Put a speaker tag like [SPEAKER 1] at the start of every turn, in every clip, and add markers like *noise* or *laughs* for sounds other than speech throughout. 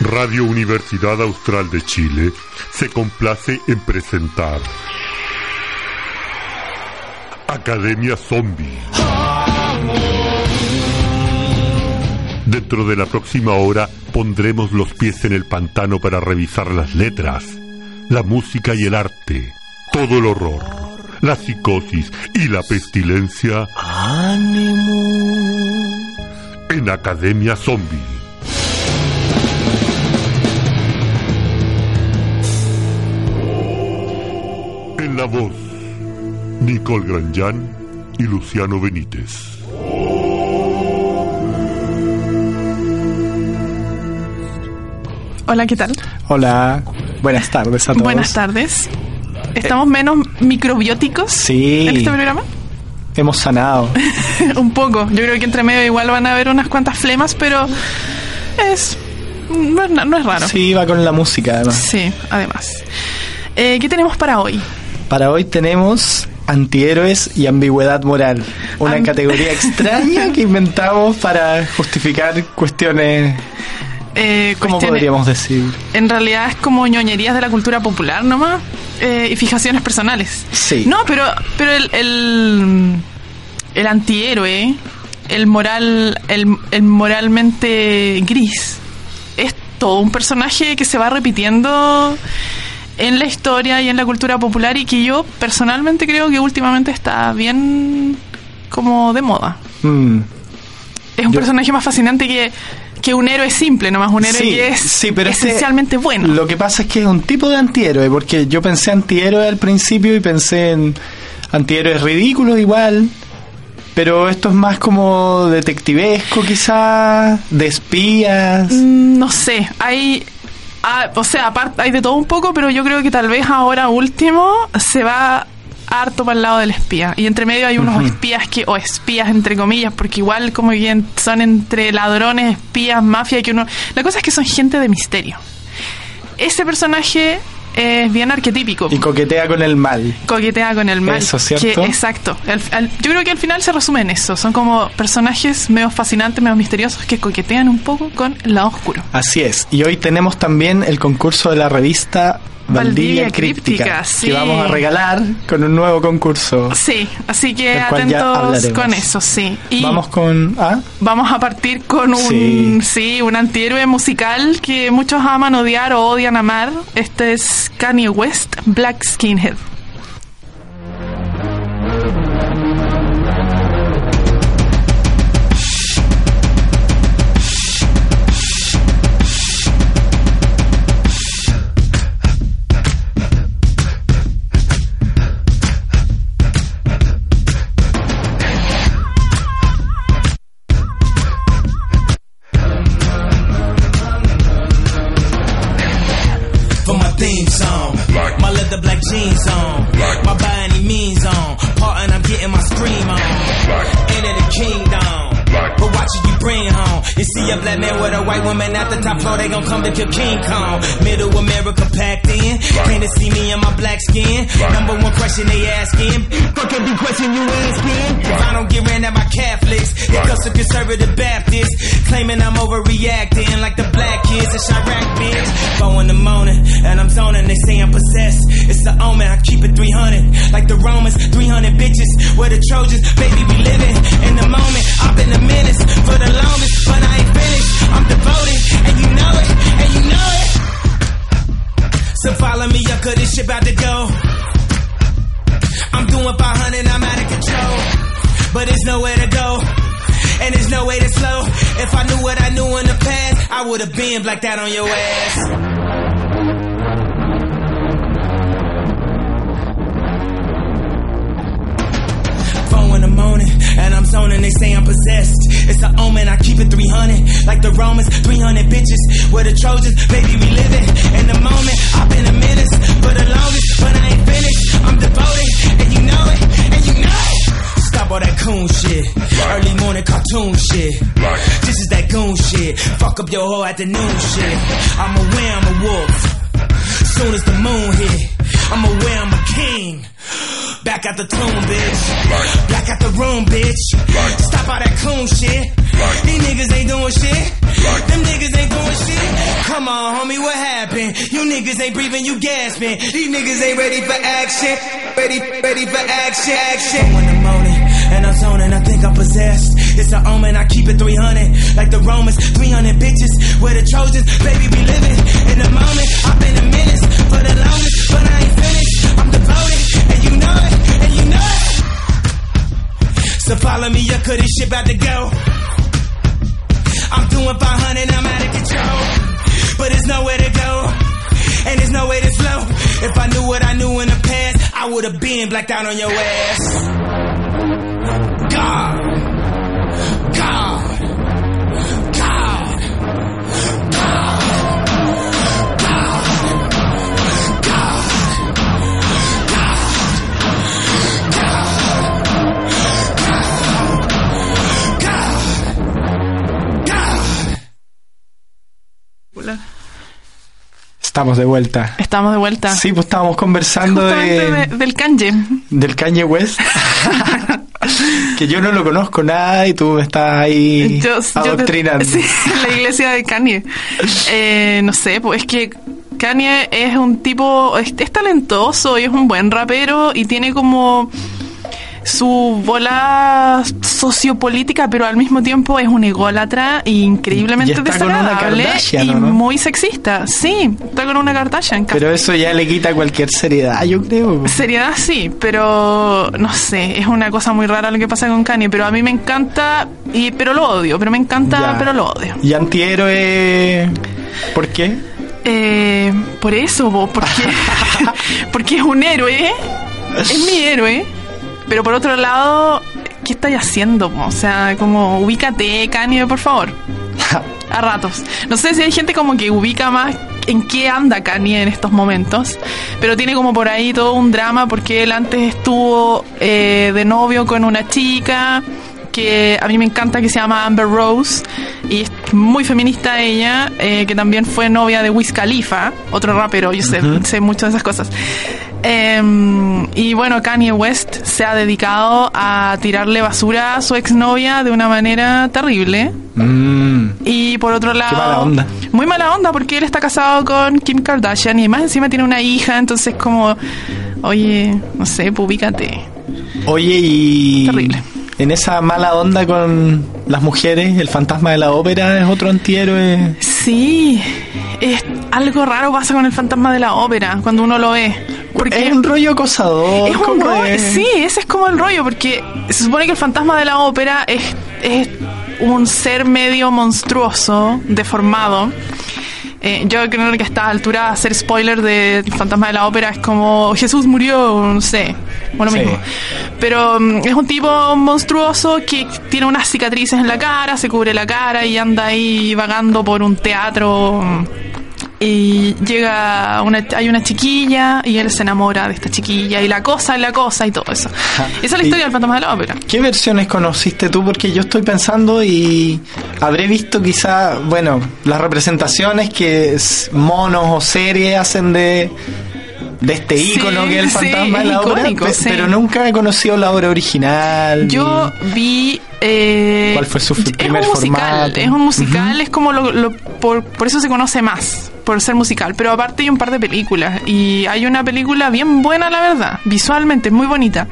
[SPEAKER 1] Radio Universidad Austral de Chile se complace en presentar Academia Zombie. Dentro de la próxima hora pondremos los pies en el pantano para revisar las letras, la música y el arte, todo el horror, la psicosis y la pestilencia en Academia Zombie. En la voz, Nicole Granjan y Luciano Benítez.
[SPEAKER 2] Hola, ¿qué tal?
[SPEAKER 3] Hola, buenas tardes a todos.
[SPEAKER 2] Buenas tardes. ¿Estamos menos microbióticos
[SPEAKER 3] Sí,
[SPEAKER 2] en este programa?
[SPEAKER 3] hemos sanado. *laughs*
[SPEAKER 2] Un poco. Yo creo que entre medio igual van a haber unas cuantas flemas, pero es... No es, na- no es raro.
[SPEAKER 3] Sí, va con la música además.
[SPEAKER 2] Sí, además. Eh, ¿Qué tenemos para hoy?
[SPEAKER 3] Para hoy tenemos antihéroes y ambigüedad moral, una
[SPEAKER 2] Am-
[SPEAKER 3] categoría *laughs* extraña que inventamos para justificar cuestiones,
[SPEAKER 2] Eh,
[SPEAKER 3] ¿cómo podríamos decir?
[SPEAKER 2] En realidad es como ñoñerías de la cultura popular nomás eh, y fijaciones personales.
[SPEAKER 3] Sí.
[SPEAKER 2] No, pero, pero el, el, el antihéroe, el moral, el, el moralmente gris, es todo un personaje que se va repitiendo en la historia y en la cultura popular y que yo personalmente creo que últimamente está bien como de moda.
[SPEAKER 3] Mm,
[SPEAKER 2] Es un
[SPEAKER 3] Yo-
[SPEAKER 2] personaje más fascinante que, que un héroe simple, nomás un héroe
[SPEAKER 3] sí,
[SPEAKER 2] que es
[SPEAKER 3] sí, pero este-
[SPEAKER 2] esencialmente bueno.
[SPEAKER 3] Lo que pasa es que es un tipo de antihéroe, porque yo pensé antihéroe al principio y pensé en antihéroes ridículos igual, pero esto es más como detectivesco quizás, de espías.
[SPEAKER 2] Mm, No sé, hay... ah, o sea, aparte hay de todo un poco, pero yo creo que tal vez ahora último se va harto para el lado del espía. Y entre medio hay unos espías que, o espías entre comillas, porque igual como bien son entre ladrones, espías, mafia, que uno... La cosa es que son gente de misterio. Ese personaje es bien arquetípico.
[SPEAKER 3] Y coquetea con el mal.
[SPEAKER 2] coquetea con el mal.
[SPEAKER 3] Eso, ¿cierto?
[SPEAKER 2] Que- exacto. Al- yo creo que al final se resume en eso. Son como personajes medio fascinantes, medio misteriosos que coquetean un poco con el lado oscuro.
[SPEAKER 3] Así es. Y hoy tenemos también el concurso de la revista Valdivia, Críptica,
[SPEAKER 2] Críptica, sí.
[SPEAKER 3] que vamos a regalar con un nuevo concurso.
[SPEAKER 2] Sí, así que atentos con eso, sí. Y
[SPEAKER 3] Vamos con... ¿Ah?
[SPEAKER 2] vamos a partir con un,
[SPEAKER 3] Sí.
[SPEAKER 2] sí. un antihéroe musical que muchos aman odiar o odian amar. Este es Kanye West, Black Skinhead.
[SPEAKER 4] A black man white woman at the top floor, they gon' come to kill King Kong. Middle America packed in. Can't see me in my black skin. Number one question they asking. Fuck be question you asking. If I don't get ran at my Catholics, it goes to conservative Baptists. Claiming I'm overreacting like the black kids in Chirac, bitch. Four in the morning, and I'm zoning, they say I'm possessed. It's the omen, I keep it 300. Like the Romans, 300 bitches. Where the Trojans, baby, we living in the moment. I've been a menace for the longest, but I ain't finished. I'm and you know it, and you know it. So follow me up, cause this shit about to go. I'm doing 500, I'm out of control. But there's nowhere to go. And there's no way to slow. If I knew what I knew in the past, I would have been blacked out on your ass. And I'm zoning, they say I'm possessed. It's an omen, I keep it 300. Like the Romans, 300 bitches. We're the Trojans, baby, we living in the moment. I've been a menace for the longest, but I ain't finished. I'm devoted, and you know it, and you know it. Stop all that coon shit. Early morning cartoon shit. This is that goon shit. Fuck up your whole afternoon shit. I'm aware I'm a wolf. Soon as the moon hit, I'm aware I'm a king. Back at the tomb, bitch. Back at the room, bitch. Stop all that coon shit. These niggas ain't doing shit. Them niggas ain't doing shit. Come on, homie, what happened? You niggas ain't breathing, you gasping. These niggas ain't ready for action. Ready, ready for action, action. Four in the morning, and I'm zoning, I think I'm possessed. It's an omen, I keep it 300. Like the Romans, 300 bitches. We're the Trojans, baby, we living in the moment. I've been a menace for the longest, but I ain't finished. I'm devoted, and you know it, and you know it. So follow me, you could this shit about to go. I'm doing 500, I'm out of control. But there's nowhere to go, and there's no way to slow. If I knew what I knew in the past, I would have been blacked out on your ass. God.
[SPEAKER 3] Estamos de vuelta.
[SPEAKER 2] Estamos de vuelta.
[SPEAKER 3] Sí, pues estábamos conversando de,
[SPEAKER 2] de- del Kanye.
[SPEAKER 3] del Kanye West. *laughs* que yo no lo conozco nada y tú me estás ahí
[SPEAKER 2] Yo- yo te-
[SPEAKER 3] adoctrinando.
[SPEAKER 2] sí, la iglesia de Kanye. Eh, no sé, pues es que Kanye es un tipo, es, es talentoso y es un buen rapero y tiene como su bola sociopolítica, pero al mismo tiempo es un ególatra e increíblemente desagradable y muy sexista. Sí, está con una Kardashian.
[SPEAKER 3] Pero eso ya le quita cualquier seriedad, yo creo.
[SPEAKER 2] Seriedad sí, pero no sé, es una cosa muy rara lo que pasa con Kanye, pero a mí me encanta, y pero lo odio, pero me encanta,
[SPEAKER 3] Ya.
[SPEAKER 2] pero lo odio.
[SPEAKER 3] Y antihéroe. ¿Por qué?
[SPEAKER 2] Eh, por eso, po, porque, *laughs* porque es un héroe, es mi héroe, pero por otro lado, ¿qué estáis haciendo? po? O sea, como ubícate, Kanye, por favor. *laughs* A ratos. No sé si hay gente como que ubica más en qué anda Kanye en estos momentos, pero tiene como por ahí todo un drama porque él antes estuvo eh, de novio con una chica que a mí me encanta que se llama Amber Rose y es muy feminista ella, eh, que también fue novia de Wiz Khalifa, otro rapero, yo sé, sé mucho de esas cosas. Em, y bueno, Kanye West se ha dedicado a tirarle basura a su exnovia de una manera terrible.
[SPEAKER 3] Mm,
[SPEAKER 2] Y por otro lado...
[SPEAKER 3] mala onda.
[SPEAKER 2] Muy mala onda porque él está casado con Kim Kardashian y más encima tiene una hija, entonces como, oye, no sé, pubícate.
[SPEAKER 3] Oye, y.
[SPEAKER 2] Terrible.
[SPEAKER 3] En esa mala onda con las mujeres, el fantasma de la ópera es otro antihéroe.
[SPEAKER 2] Sí, es, algo raro pasa con el fantasma de la ópera cuando uno lo ve. Porque
[SPEAKER 3] Es un rollo acosador.
[SPEAKER 2] es un rollo,
[SPEAKER 3] de-
[SPEAKER 2] sí, ese es como el rollo, porque se supone que el fantasma de la ópera es, es un ser medio monstruoso, deformado. Eh, yo creo que a esta altura hacer spoiler de Fantasma de la Ópera es como Jesús murió, no sé, o lo
[SPEAKER 3] Sí.
[SPEAKER 2] mismo. Pero mm, es un tipo monstruoso que tiene unas cicatrices en la cara, se cubre la cara y anda ahí vagando por un teatro. Y llega una, hay una chiquilla y él se enamora de esta chiquilla y la cosa y la cosa y todo eso. Esa es la historia del Fantasma de la Ópera.
[SPEAKER 3] ¿Qué versiones conociste tú? Porque yo estoy pensando y habré visto quizá, bueno, las representaciones que monos o series hacen de, de este
[SPEAKER 2] Sí,
[SPEAKER 3] ícono que es el
[SPEAKER 2] sí,
[SPEAKER 3] fantasma de
[SPEAKER 2] es
[SPEAKER 3] la obra,
[SPEAKER 2] icónico, sí.
[SPEAKER 3] pero nunca he conocido la obra original.
[SPEAKER 2] Yo vi. eh,
[SPEAKER 3] ¿Cuál fue su
[SPEAKER 2] es
[SPEAKER 3] primer
[SPEAKER 2] un musical,
[SPEAKER 3] formato?
[SPEAKER 2] Es un musical, es como lo, lo- por, por eso se conoce más, por ser musical. Pero aparte hay un par de películas. Y hay una película bien buena, la verdad, visualmente, es muy bonita.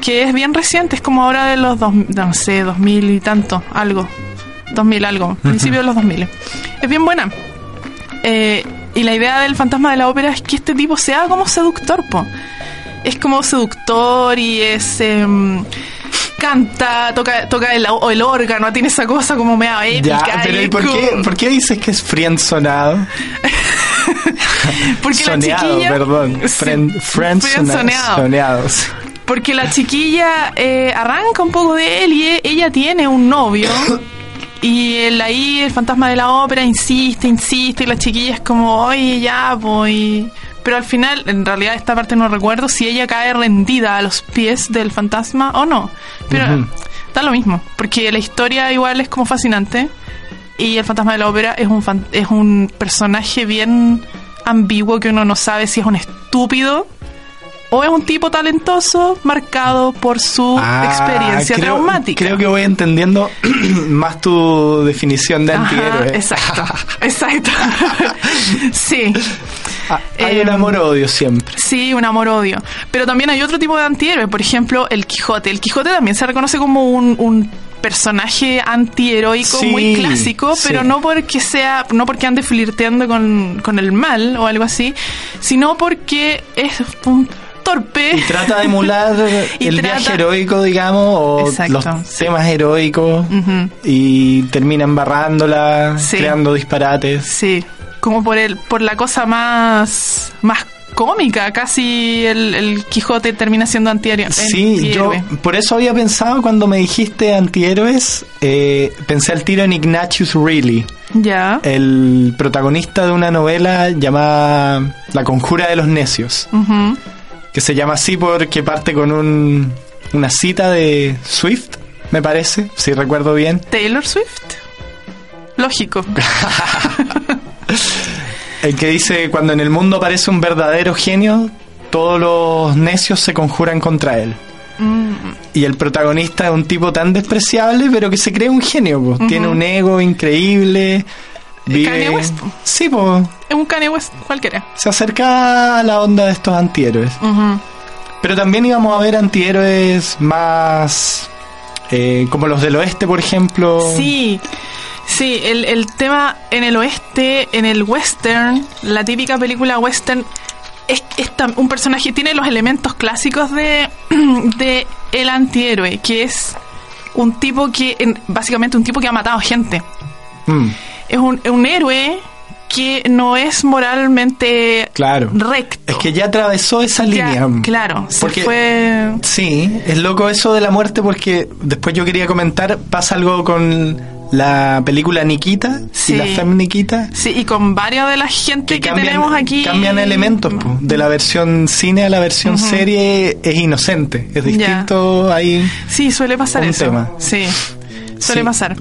[SPEAKER 2] Que es bien reciente, es como ahora de los dos, no sé, 2000 y tanto, algo. 2000 algo, principio de los 2000. Es bien buena. Eh, y la idea del fantasma de la ópera es que este tipo sea como seductor, po. Es como seductor y es. em, canta, toca, toca el, el órgano, tiene esa cosa como media épica.
[SPEAKER 3] Ya, pero
[SPEAKER 2] y
[SPEAKER 3] ¿y por qué, por qué dices que es friendzonado? *laughs*
[SPEAKER 2] Porque la
[SPEAKER 3] Soneado,
[SPEAKER 2] chiquilla.
[SPEAKER 3] perdón. *laughs* Friend, friendzoneado.
[SPEAKER 2] friendzoneado.
[SPEAKER 3] Soneado, sí.
[SPEAKER 2] Porque la chiquilla eh, arranca un poco de él y e- ella tiene un novio *coughs* Y él ahí, el fantasma de la ópera, insiste, insiste, y la chiquilla es como, oye, ya, pues. Pero al final, en realidad esta parte no recuerdo si ella cae rendida a los pies del fantasma o no. Pero da lo mismo, porque la historia igual es como fascinante. Y el fantasma de la ópera es un, fan- es un personaje bien ambiguo que uno no sabe si es un estúpido o es un tipo talentoso marcado por su
[SPEAKER 3] Ah,
[SPEAKER 2] experiencia
[SPEAKER 3] creo-
[SPEAKER 2] traumática.
[SPEAKER 3] Creo que voy entendiendo *clears throat* más tu definición de
[SPEAKER 2] Ajá,
[SPEAKER 3] antihéroe.
[SPEAKER 2] exacto, exacto. *laughs* sí.
[SPEAKER 3] Ah, Hay un
[SPEAKER 2] Em,
[SPEAKER 3] amor-odio siempre.
[SPEAKER 2] Sí, un amor-odio. Pero también hay otro tipo de antihéroe, por ejemplo, el Quijote. El Quijote también se reconoce como un, un personaje antiheroico
[SPEAKER 3] Sí,
[SPEAKER 2] muy clásico,
[SPEAKER 3] sí.
[SPEAKER 2] pero no porque sea, no porque ande flirteando con, con el mal o algo así, sino porque es un torpe.
[SPEAKER 3] Y trata de emular *laughs* el
[SPEAKER 2] trata-
[SPEAKER 3] viaje heroico, digamos, o
[SPEAKER 2] Exacto,
[SPEAKER 3] los
[SPEAKER 2] sí.
[SPEAKER 3] temas heroicos, y termina embarrándola, creando disparates.
[SPEAKER 2] Sí, como por el, por la cosa más, más cómica, casi el, el Quijote termina siendo antihéroe.
[SPEAKER 3] Sí, yo por eso había pensado cuando me dijiste antihéroes, eh, pensé al tiro en Ignatius Reilly,
[SPEAKER 2] Ya.
[SPEAKER 3] el protagonista de una novela llamada La conjura de los necios,
[SPEAKER 2] Ujú.
[SPEAKER 3] que se llama así porque parte con un, una cita de Swift, me parece, si recuerdo bien.
[SPEAKER 2] Taylor Swift. Lógico. *laughs*
[SPEAKER 3] El que dice, cuando en el mundo aparece un verdadero genio, todos los necios se conjuran contra él.
[SPEAKER 2] Mm,
[SPEAKER 3] Y el protagonista es un tipo tan despreciable, pero que se cree un genio. Tiene un ego increíble.
[SPEAKER 2] Kanye West, po.
[SPEAKER 3] Sí, pues.
[SPEAKER 2] es un Kanye West cualquiera.
[SPEAKER 3] Se acerca a la onda de estos antihéroes. Pero también íbamos a ver antihéroes más... eh, como los del oeste, por ejemplo.
[SPEAKER 2] Sí, sí, el, el tema en el oeste, en el western, la típica película western, es, es tam- un personaje, tiene los elementos clásicos de, *clears throat* de el antihéroe, que es un tipo que, en- básicamente un tipo que ha matado gente.
[SPEAKER 3] Mm,
[SPEAKER 2] Es un, un héroe que no es moralmente
[SPEAKER 3] claro.
[SPEAKER 2] recto.
[SPEAKER 3] Es que ya atravesó esa
[SPEAKER 2] Ya,
[SPEAKER 3] línea.
[SPEAKER 2] claro, se
[SPEAKER 3] Porque-
[SPEAKER 2] fue...
[SPEAKER 3] Sí, es loco eso de la muerte porque después yo quería comentar, pasa algo con la película Nikita
[SPEAKER 2] Sí.
[SPEAKER 3] y la Fem Nikita.
[SPEAKER 2] Sí, y con varias de la gente que, tenemos aquí...
[SPEAKER 3] cambian elementos po, de la versión cine a la versión serie es inocente es distinto ahí
[SPEAKER 2] Sí, suele pasar
[SPEAKER 3] Un
[SPEAKER 2] eso.
[SPEAKER 3] tema.
[SPEAKER 2] Sí, suele
[SPEAKER 3] Sí.
[SPEAKER 2] pasar.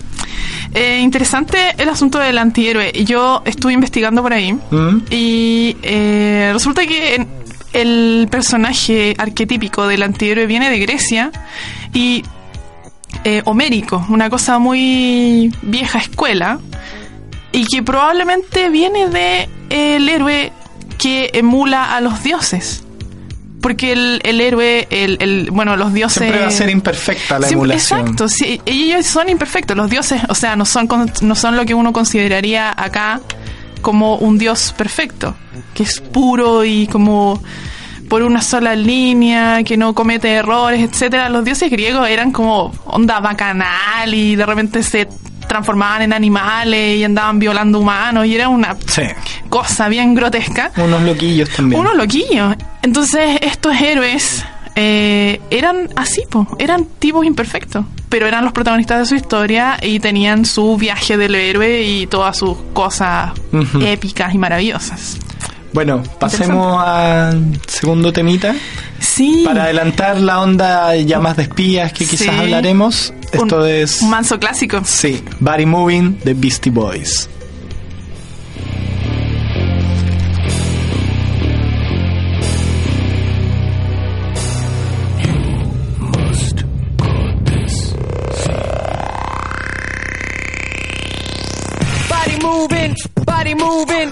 [SPEAKER 2] Eh, interesante el asunto del antihéroe. Yo estuve investigando por ahí
[SPEAKER 3] ¿Mm?
[SPEAKER 2] y eh, resulta que el personaje arquetípico del antihéroe viene de Grecia y eh, homérico, una cosa muy vieja escuela y que probablemente viene de el héroe que emula a los dioses. Porque el, el héroe, el, el- bueno, los dioses...
[SPEAKER 3] siempre va a ser imperfecta la
[SPEAKER 2] Siempre-
[SPEAKER 3] emulación
[SPEAKER 2] Exacto, sí, ellos son imperfectos. Los dioses, o sea, no son, no son lo que uno consideraría acá como un dios perfecto, que es puro y como por una sola línea, que no comete errores, etcétera. Los dioses griegos eran como onda bacanal y de repente se transformaban en animales y andaban violando humanos y era una
[SPEAKER 3] sí
[SPEAKER 2] cosa bien grotesca
[SPEAKER 3] unos loquillos también
[SPEAKER 2] unos loquillos. Entonces, estos héroes eh, eran así, po, eran tipos imperfectos, pero eran los protagonistas de su historia y tenían su viaje del héroe y todas sus cosas épicas y maravillosas.
[SPEAKER 3] Bueno pasemos al segundo temita
[SPEAKER 2] Sí.
[SPEAKER 3] para adelantar la onda ya más de espías que quizás
[SPEAKER 2] Sí.
[SPEAKER 3] hablaremos esto
[SPEAKER 2] un,
[SPEAKER 3] es
[SPEAKER 2] un manso clásico.
[SPEAKER 3] sí Body Moving de Beastie Boys
[SPEAKER 5] Body moving, body moving,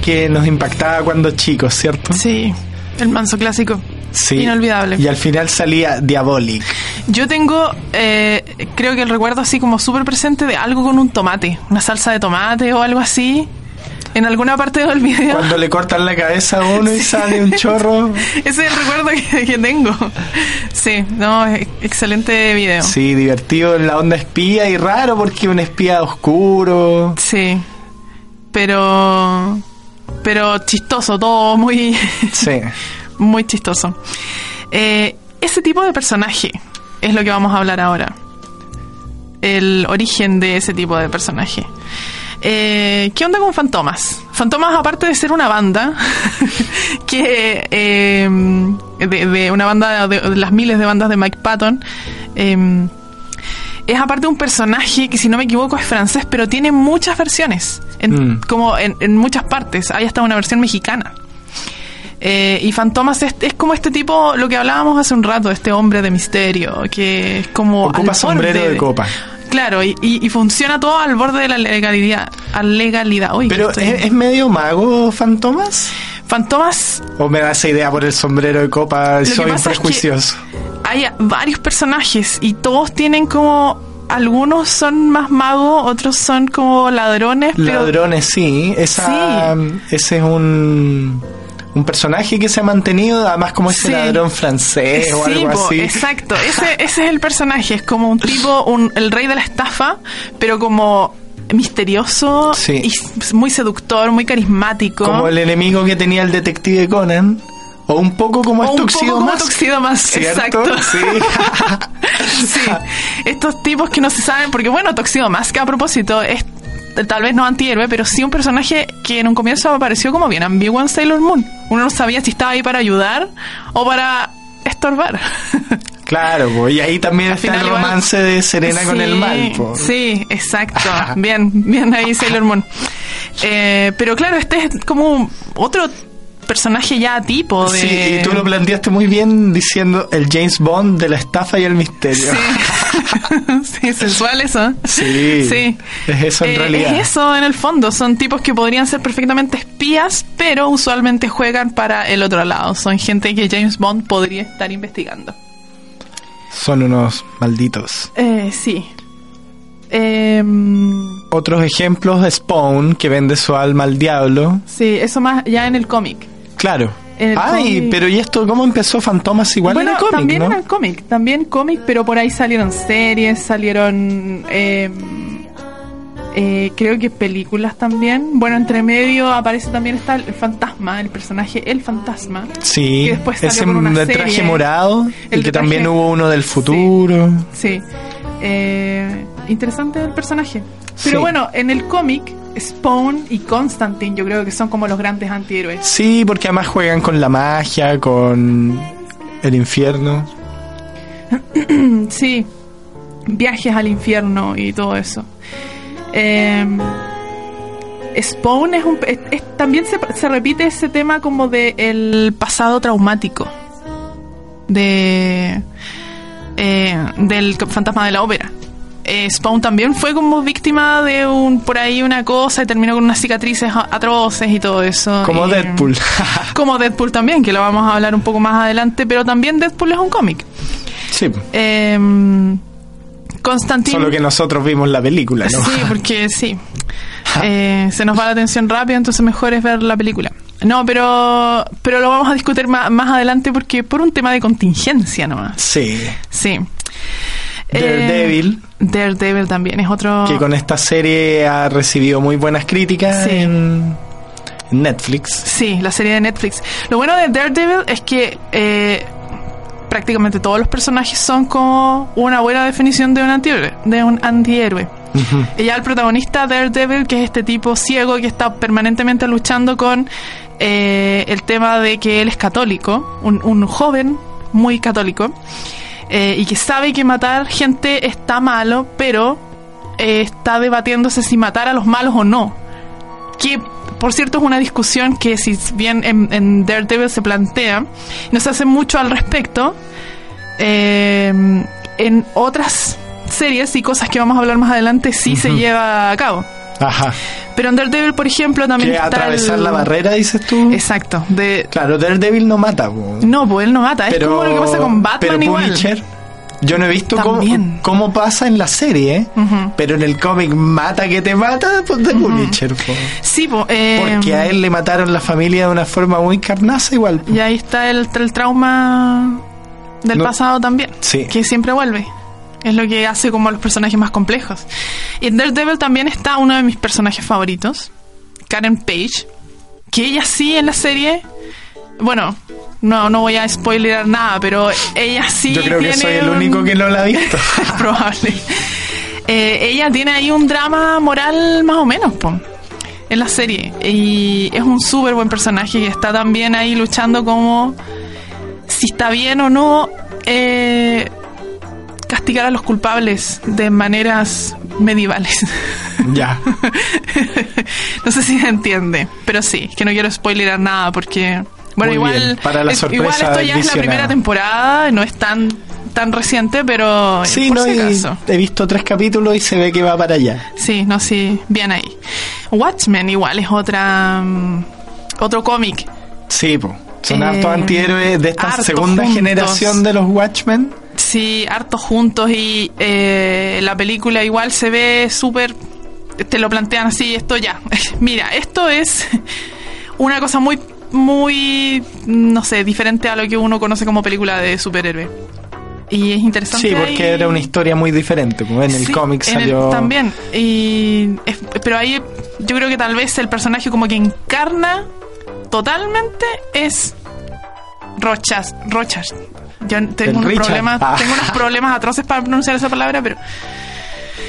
[SPEAKER 3] que nos impactaba cuando chicos, ¿cierto?
[SPEAKER 2] Sí, el manso clásico.
[SPEAKER 3] Sí.
[SPEAKER 2] Inolvidable.
[SPEAKER 3] Y al final salía Diabolic.
[SPEAKER 2] Yo tengo, eh, creo que el recuerdo así como súper presente de algo con un tomate, una salsa de tomate o algo así, en alguna parte del video.
[SPEAKER 3] Cuando le cortan la cabeza a uno y sale un chorro. *laughs*
[SPEAKER 2] Ese es el recuerdo que, que tengo. Sí, no, es- excelente video.
[SPEAKER 3] Sí, divertido en la onda espía y raro porque un espía oscuro.
[SPEAKER 2] Sí. Pero. Pero chistoso, todo muy. *laughs*
[SPEAKER 3] Sí.
[SPEAKER 2] muy chistoso. Eh, ese tipo de personaje es lo que vamos a hablar ahora. El origen de ese tipo de personaje. Eh, ¿Qué onda con Fantomas? Fantomas, aparte de ser una banda, *laughs* que eh, de, de una banda de, de las miles de bandas de Mike Patton, eh, es aparte un personaje que, si no me equivoco, es francés, pero tiene muchas versiones, en,
[SPEAKER 3] Mm.
[SPEAKER 2] como en, en muchas partes. Hay hasta una versión mexicana. Eh, y Fantomas es, es como este tipo, lo que hablábamos hace un rato, este hombre de misterio, que es como... al
[SPEAKER 3] Ocupa
[SPEAKER 2] borde
[SPEAKER 3] sombrero de copa.
[SPEAKER 2] Claro, y, y- y funciona todo al borde de la legalidad. A legalidad. Uy,
[SPEAKER 3] Pero
[SPEAKER 2] estoy-
[SPEAKER 3] ¿es, es medio mago Fantomas?
[SPEAKER 2] Fantomas
[SPEAKER 3] ¿O me da esa idea por el sombrero de copa? Soy un
[SPEAKER 2] pasa es que-
[SPEAKER 3] prejuicioso.
[SPEAKER 2] Hay varios personajes y todos tienen como algunos son más magos, otros son como ladrones, pero
[SPEAKER 3] Ladrones, sí. Esa, Ese es un, un personaje que se ha mantenido, además como ese
[SPEAKER 2] Sí.
[SPEAKER 3] ladrón francés o algo
[SPEAKER 2] po,
[SPEAKER 3] así.
[SPEAKER 2] exacto. *laughs* Ese, ese es el personaje. Es como un tipo, un, el rey de la estafa, pero como misterioso y muy seductor, muy carismático.
[SPEAKER 3] Como el enemigo que tenía el detective Conan. O un poco como es
[SPEAKER 2] un
[SPEAKER 3] Tuxedo
[SPEAKER 2] poco como
[SPEAKER 3] Mask,
[SPEAKER 2] Tuxedo Mask, exacto.
[SPEAKER 3] Sí. *laughs*
[SPEAKER 2] Sí, estos tipos que no se saben, porque bueno, Tuxedo Mask a propósito es tal vez no antihéroe, pero sí un personaje que en un comienzo apareció como bien ambiguo en Sailor Moon. Uno no sabía si estaba ahí para ayudar o para estorbar. *laughs*
[SPEAKER 3] Claro, po, y ahí también
[SPEAKER 2] Al
[SPEAKER 3] está el
[SPEAKER 2] final igual-
[SPEAKER 3] romance de Serena con el mal. po.
[SPEAKER 2] Sí, exacto. *laughs* Bien, bien ahí Sailor Moon. Eh, pero claro, este es como otro personaje ya tipo de...
[SPEAKER 3] Sí, y tú lo planteaste muy bien diciendo el James Bond de la estafa y el misterio.
[SPEAKER 2] Sí. *laughs* sí, sensual eso.
[SPEAKER 3] Sí,
[SPEAKER 2] Sí.
[SPEAKER 3] es eso en
[SPEAKER 2] Eh,
[SPEAKER 3] realidad.
[SPEAKER 2] Es eso en el fondo. Son tipos que podrían ser perfectamente espías, pero usualmente juegan para el otro lado. Son gente que James Bond podría estar investigando.
[SPEAKER 3] Son unos malditos.
[SPEAKER 2] Eh, sí. Em,
[SPEAKER 3] Otros ejemplos, Spawn, que vende su alma al diablo.
[SPEAKER 2] sí, eso más ya en el cómic.
[SPEAKER 3] Claro. Ay, pero ¿y esto cómo empezó Fantomas igual
[SPEAKER 2] bueno,
[SPEAKER 3] cómic,
[SPEAKER 2] también
[SPEAKER 3] no?
[SPEAKER 2] en el cómic, también cómic, pero por ahí salieron series, salieron... em, Eh, creo que películas también. Bueno, entre medio aparece también está el, fantasma, el personaje El Fantasma.
[SPEAKER 3] Sí,
[SPEAKER 2] Que después salió
[SPEAKER 3] ese
[SPEAKER 2] una
[SPEAKER 3] traje
[SPEAKER 2] serie.
[SPEAKER 3] morado,
[SPEAKER 2] El
[SPEAKER 3] y que
[SPEAKER 2] traje-
[SPEAKER 3] también hubo uno del futuro.
[SPEAKER 2] Sí. Eh, interesante el personaje. Pero
[SPEAKER 3] Sí.
[SPEAKER 2] bueno, en el cómic, Spawn y Constantine yo creo que son como los grandes antihéroes.
[SPEAKER 3] Sí, porque además juegan con la magia, con el infierno. *clears throat*
[SPEAKER 2] Sí, viajes al infierno y todo eso. Eh, Spawn es un... es- es- también se, se repite ese tema como de el pasado traumático. De... eh, del fantasma de la ópera. Eh, Spawn también fue como víctima de un por ahí una cosa y terminó con unas cicatrices atroces y todo eso.
[SPEAKER 3] Como
[SPEAKER 2] Y-
[SPEAKER 3] Deadpool. *laughs*
[SPEAKER 2] Como Deadpool también, que lo vamos a hablar un poco más adelante, pero también Deadpool es un cómic.
[SPEAKER 3] sí,
[SPEAKER 2] Eh, Constantine.
[SPEAKER 3] solo que nosotros vimos la película, ¿no?
[SPEAKER 2] Sí, porque *laughs* sí. Eh, se nos va la atención rápido, entonces mejor es ver la película. No, pero pero lo vamos a discutir más, más adelante porque por un tema de contingencia nomás.
[SPEAKER 3] Sí.
[SPEAKER 2] Sí.
[SPEAKER 3] Daredevil.
[SPEAKER 2] Eh, Daredevil también es otro.
[SPEAKER 3] Que con esta serie ha recibido muy buenas críticas
[SPEAKER 2] Sí.
[SPEAKER 3] en, Netflix.
[SPEAKER 2] Sí, la serie de Netflix. Lo bueno de Daredevil es que eh, prácticamente todos los personajes son como una buena definición de un antihéroe. De un antihéroe. Y ya el protagonista Daredevil, que es este tipo ciego que está permanentemente luchando con eh, el tema de que él es católico, un, un joven muy católico, eh, y que sabe que matar gente está malo, pero eh, está debatiéndose si matar a los malos o no. Que por cierto es una discusión que si bien en, en Daredevil se plantea, no se hace mucho al respecto, eh, en otras series y cosas que vamos a hablar más adelante sí se lleva a cabo.
[SPEAKER 3] Ajá.
[SPEAKER 2] Pero en Daredevil, por ejemplo, también
[SPEAKER 3] Que
[SPEAKER 2] está
[SPEAKER 3] atravesar
[SPEAKER 2] el-
[SPEAKER 3] la barrera, dices tú.
[SPEAKER 2] Exacto. De...
[SPEAKER 3] Claro, Daredevil no mata. po.
[SPEAKER 2] No, pues él no mata. Es
[SPEAKER 3] pero,
[SPEAKER 2] como lo que pasa con Batman
[SPEAKER 3] pero
[SPEAKER 2] igual.
[SPEAKER 3] Punisher, yo no he visto cómo, cómo pasa en la serie, ¿eh?
[SPEAKER 2] Ujú.
[SPEAKER 3] pero en el cómic mata que te mata, pues de Punisher. po.
[SPEAKER 2] Sí, po, eh,
[SPEAKER 3] Porque a él le mataron la familia de una forma muy carnaza igual.
[SPEAKER 2] Y ahí está el, el trauma del
[SPEAKER 3] No-
[SPEAKER 2] pasado también.
[SPEAKER 3] Sí.
[SPEAKER 2] Que siempre vuelve. Es lo que hace como a los personajes más complejos. Y en Daredevil también está uno de mis personajes favoritos, Karen Page. Que ella sí en la serie. Bueno, no, no voy a spoilerar nada, pero ella sí.
[SPEAKER 3] Yo creo que
[SPEAKER 2] tiene
[SPEAKER 3] soy el
[SPEAKER 2] un-
[SPEAKER 3] único que no la ha visto. *laughs*
[SPEAKER 2] es probable. Eh, ella tiene ahí un drama moral más o menos, po, en la serie. Y es un súper buen personaje y está también ahí luchando como si está bien o no eh, castigar a los culpables de maneras medievales. *laughs*
[SPEAKER 3] ya.
[SPEAKER 2] no sé si se entiende, pero sí, que no quiero spoilerar nada porque... Bueno,
[SPEAKER 3] Muy
[SPEAKER 2] igual,
[SPEAKER 3] bien, para la
[SPEAKER 2] es- igual esto ya es la primera temporada, no es tan tan reciente, pero
[SPEAKER 3] Sí,
[SPEAKER 2] por
[SPEAKER 3] no,
[SPEAKER 2] si
[SPEAKER 3] he visto tres capítulos y se ve que va para allá.
[SPEAKER 2] Sí, no, sí, bien ahí. Watchmen igual es otra mm, otro cómic.
[SPEAKER 3] Sí, po. Son
[SPEAKER 2] Eh,
[SPEAKER 3] hartos antihéroes de esta segunda
[SPEAKER 2] juntos.
[SPEAKER 3] generación de los Watchmen.
[SPEAKER 2] Sí, hartos juntos y eh, la película igual se ve súper... Te lo plantean así, esto ya. *laughs* Mira, esto es una cosa muy, muy, no sé, diferente a lo que uno conoce como película de superhéroe. Y es interesante.
[SPEAKER 3] Sí, porque
[SPEAKER 2] ahí-
[SPEAKER 3] era una historia muy diferente. Como en el cómic
[SPEAKER 2] el-
[SPEAKER 3] salió.
[SPEAKER 2] también. Y, es- pero ahí yo creo que tal vez el personaje como que encarna totalmente es Rochas. Rochas. Yo tengo unos,
[SPEAKER 3] Richard.
[SPEAKER 2] problemas,
[SPEAKER 3] Ah.
[SPEAKER 2] tengo unos problemas atroces para pronunciar esa palabra, pero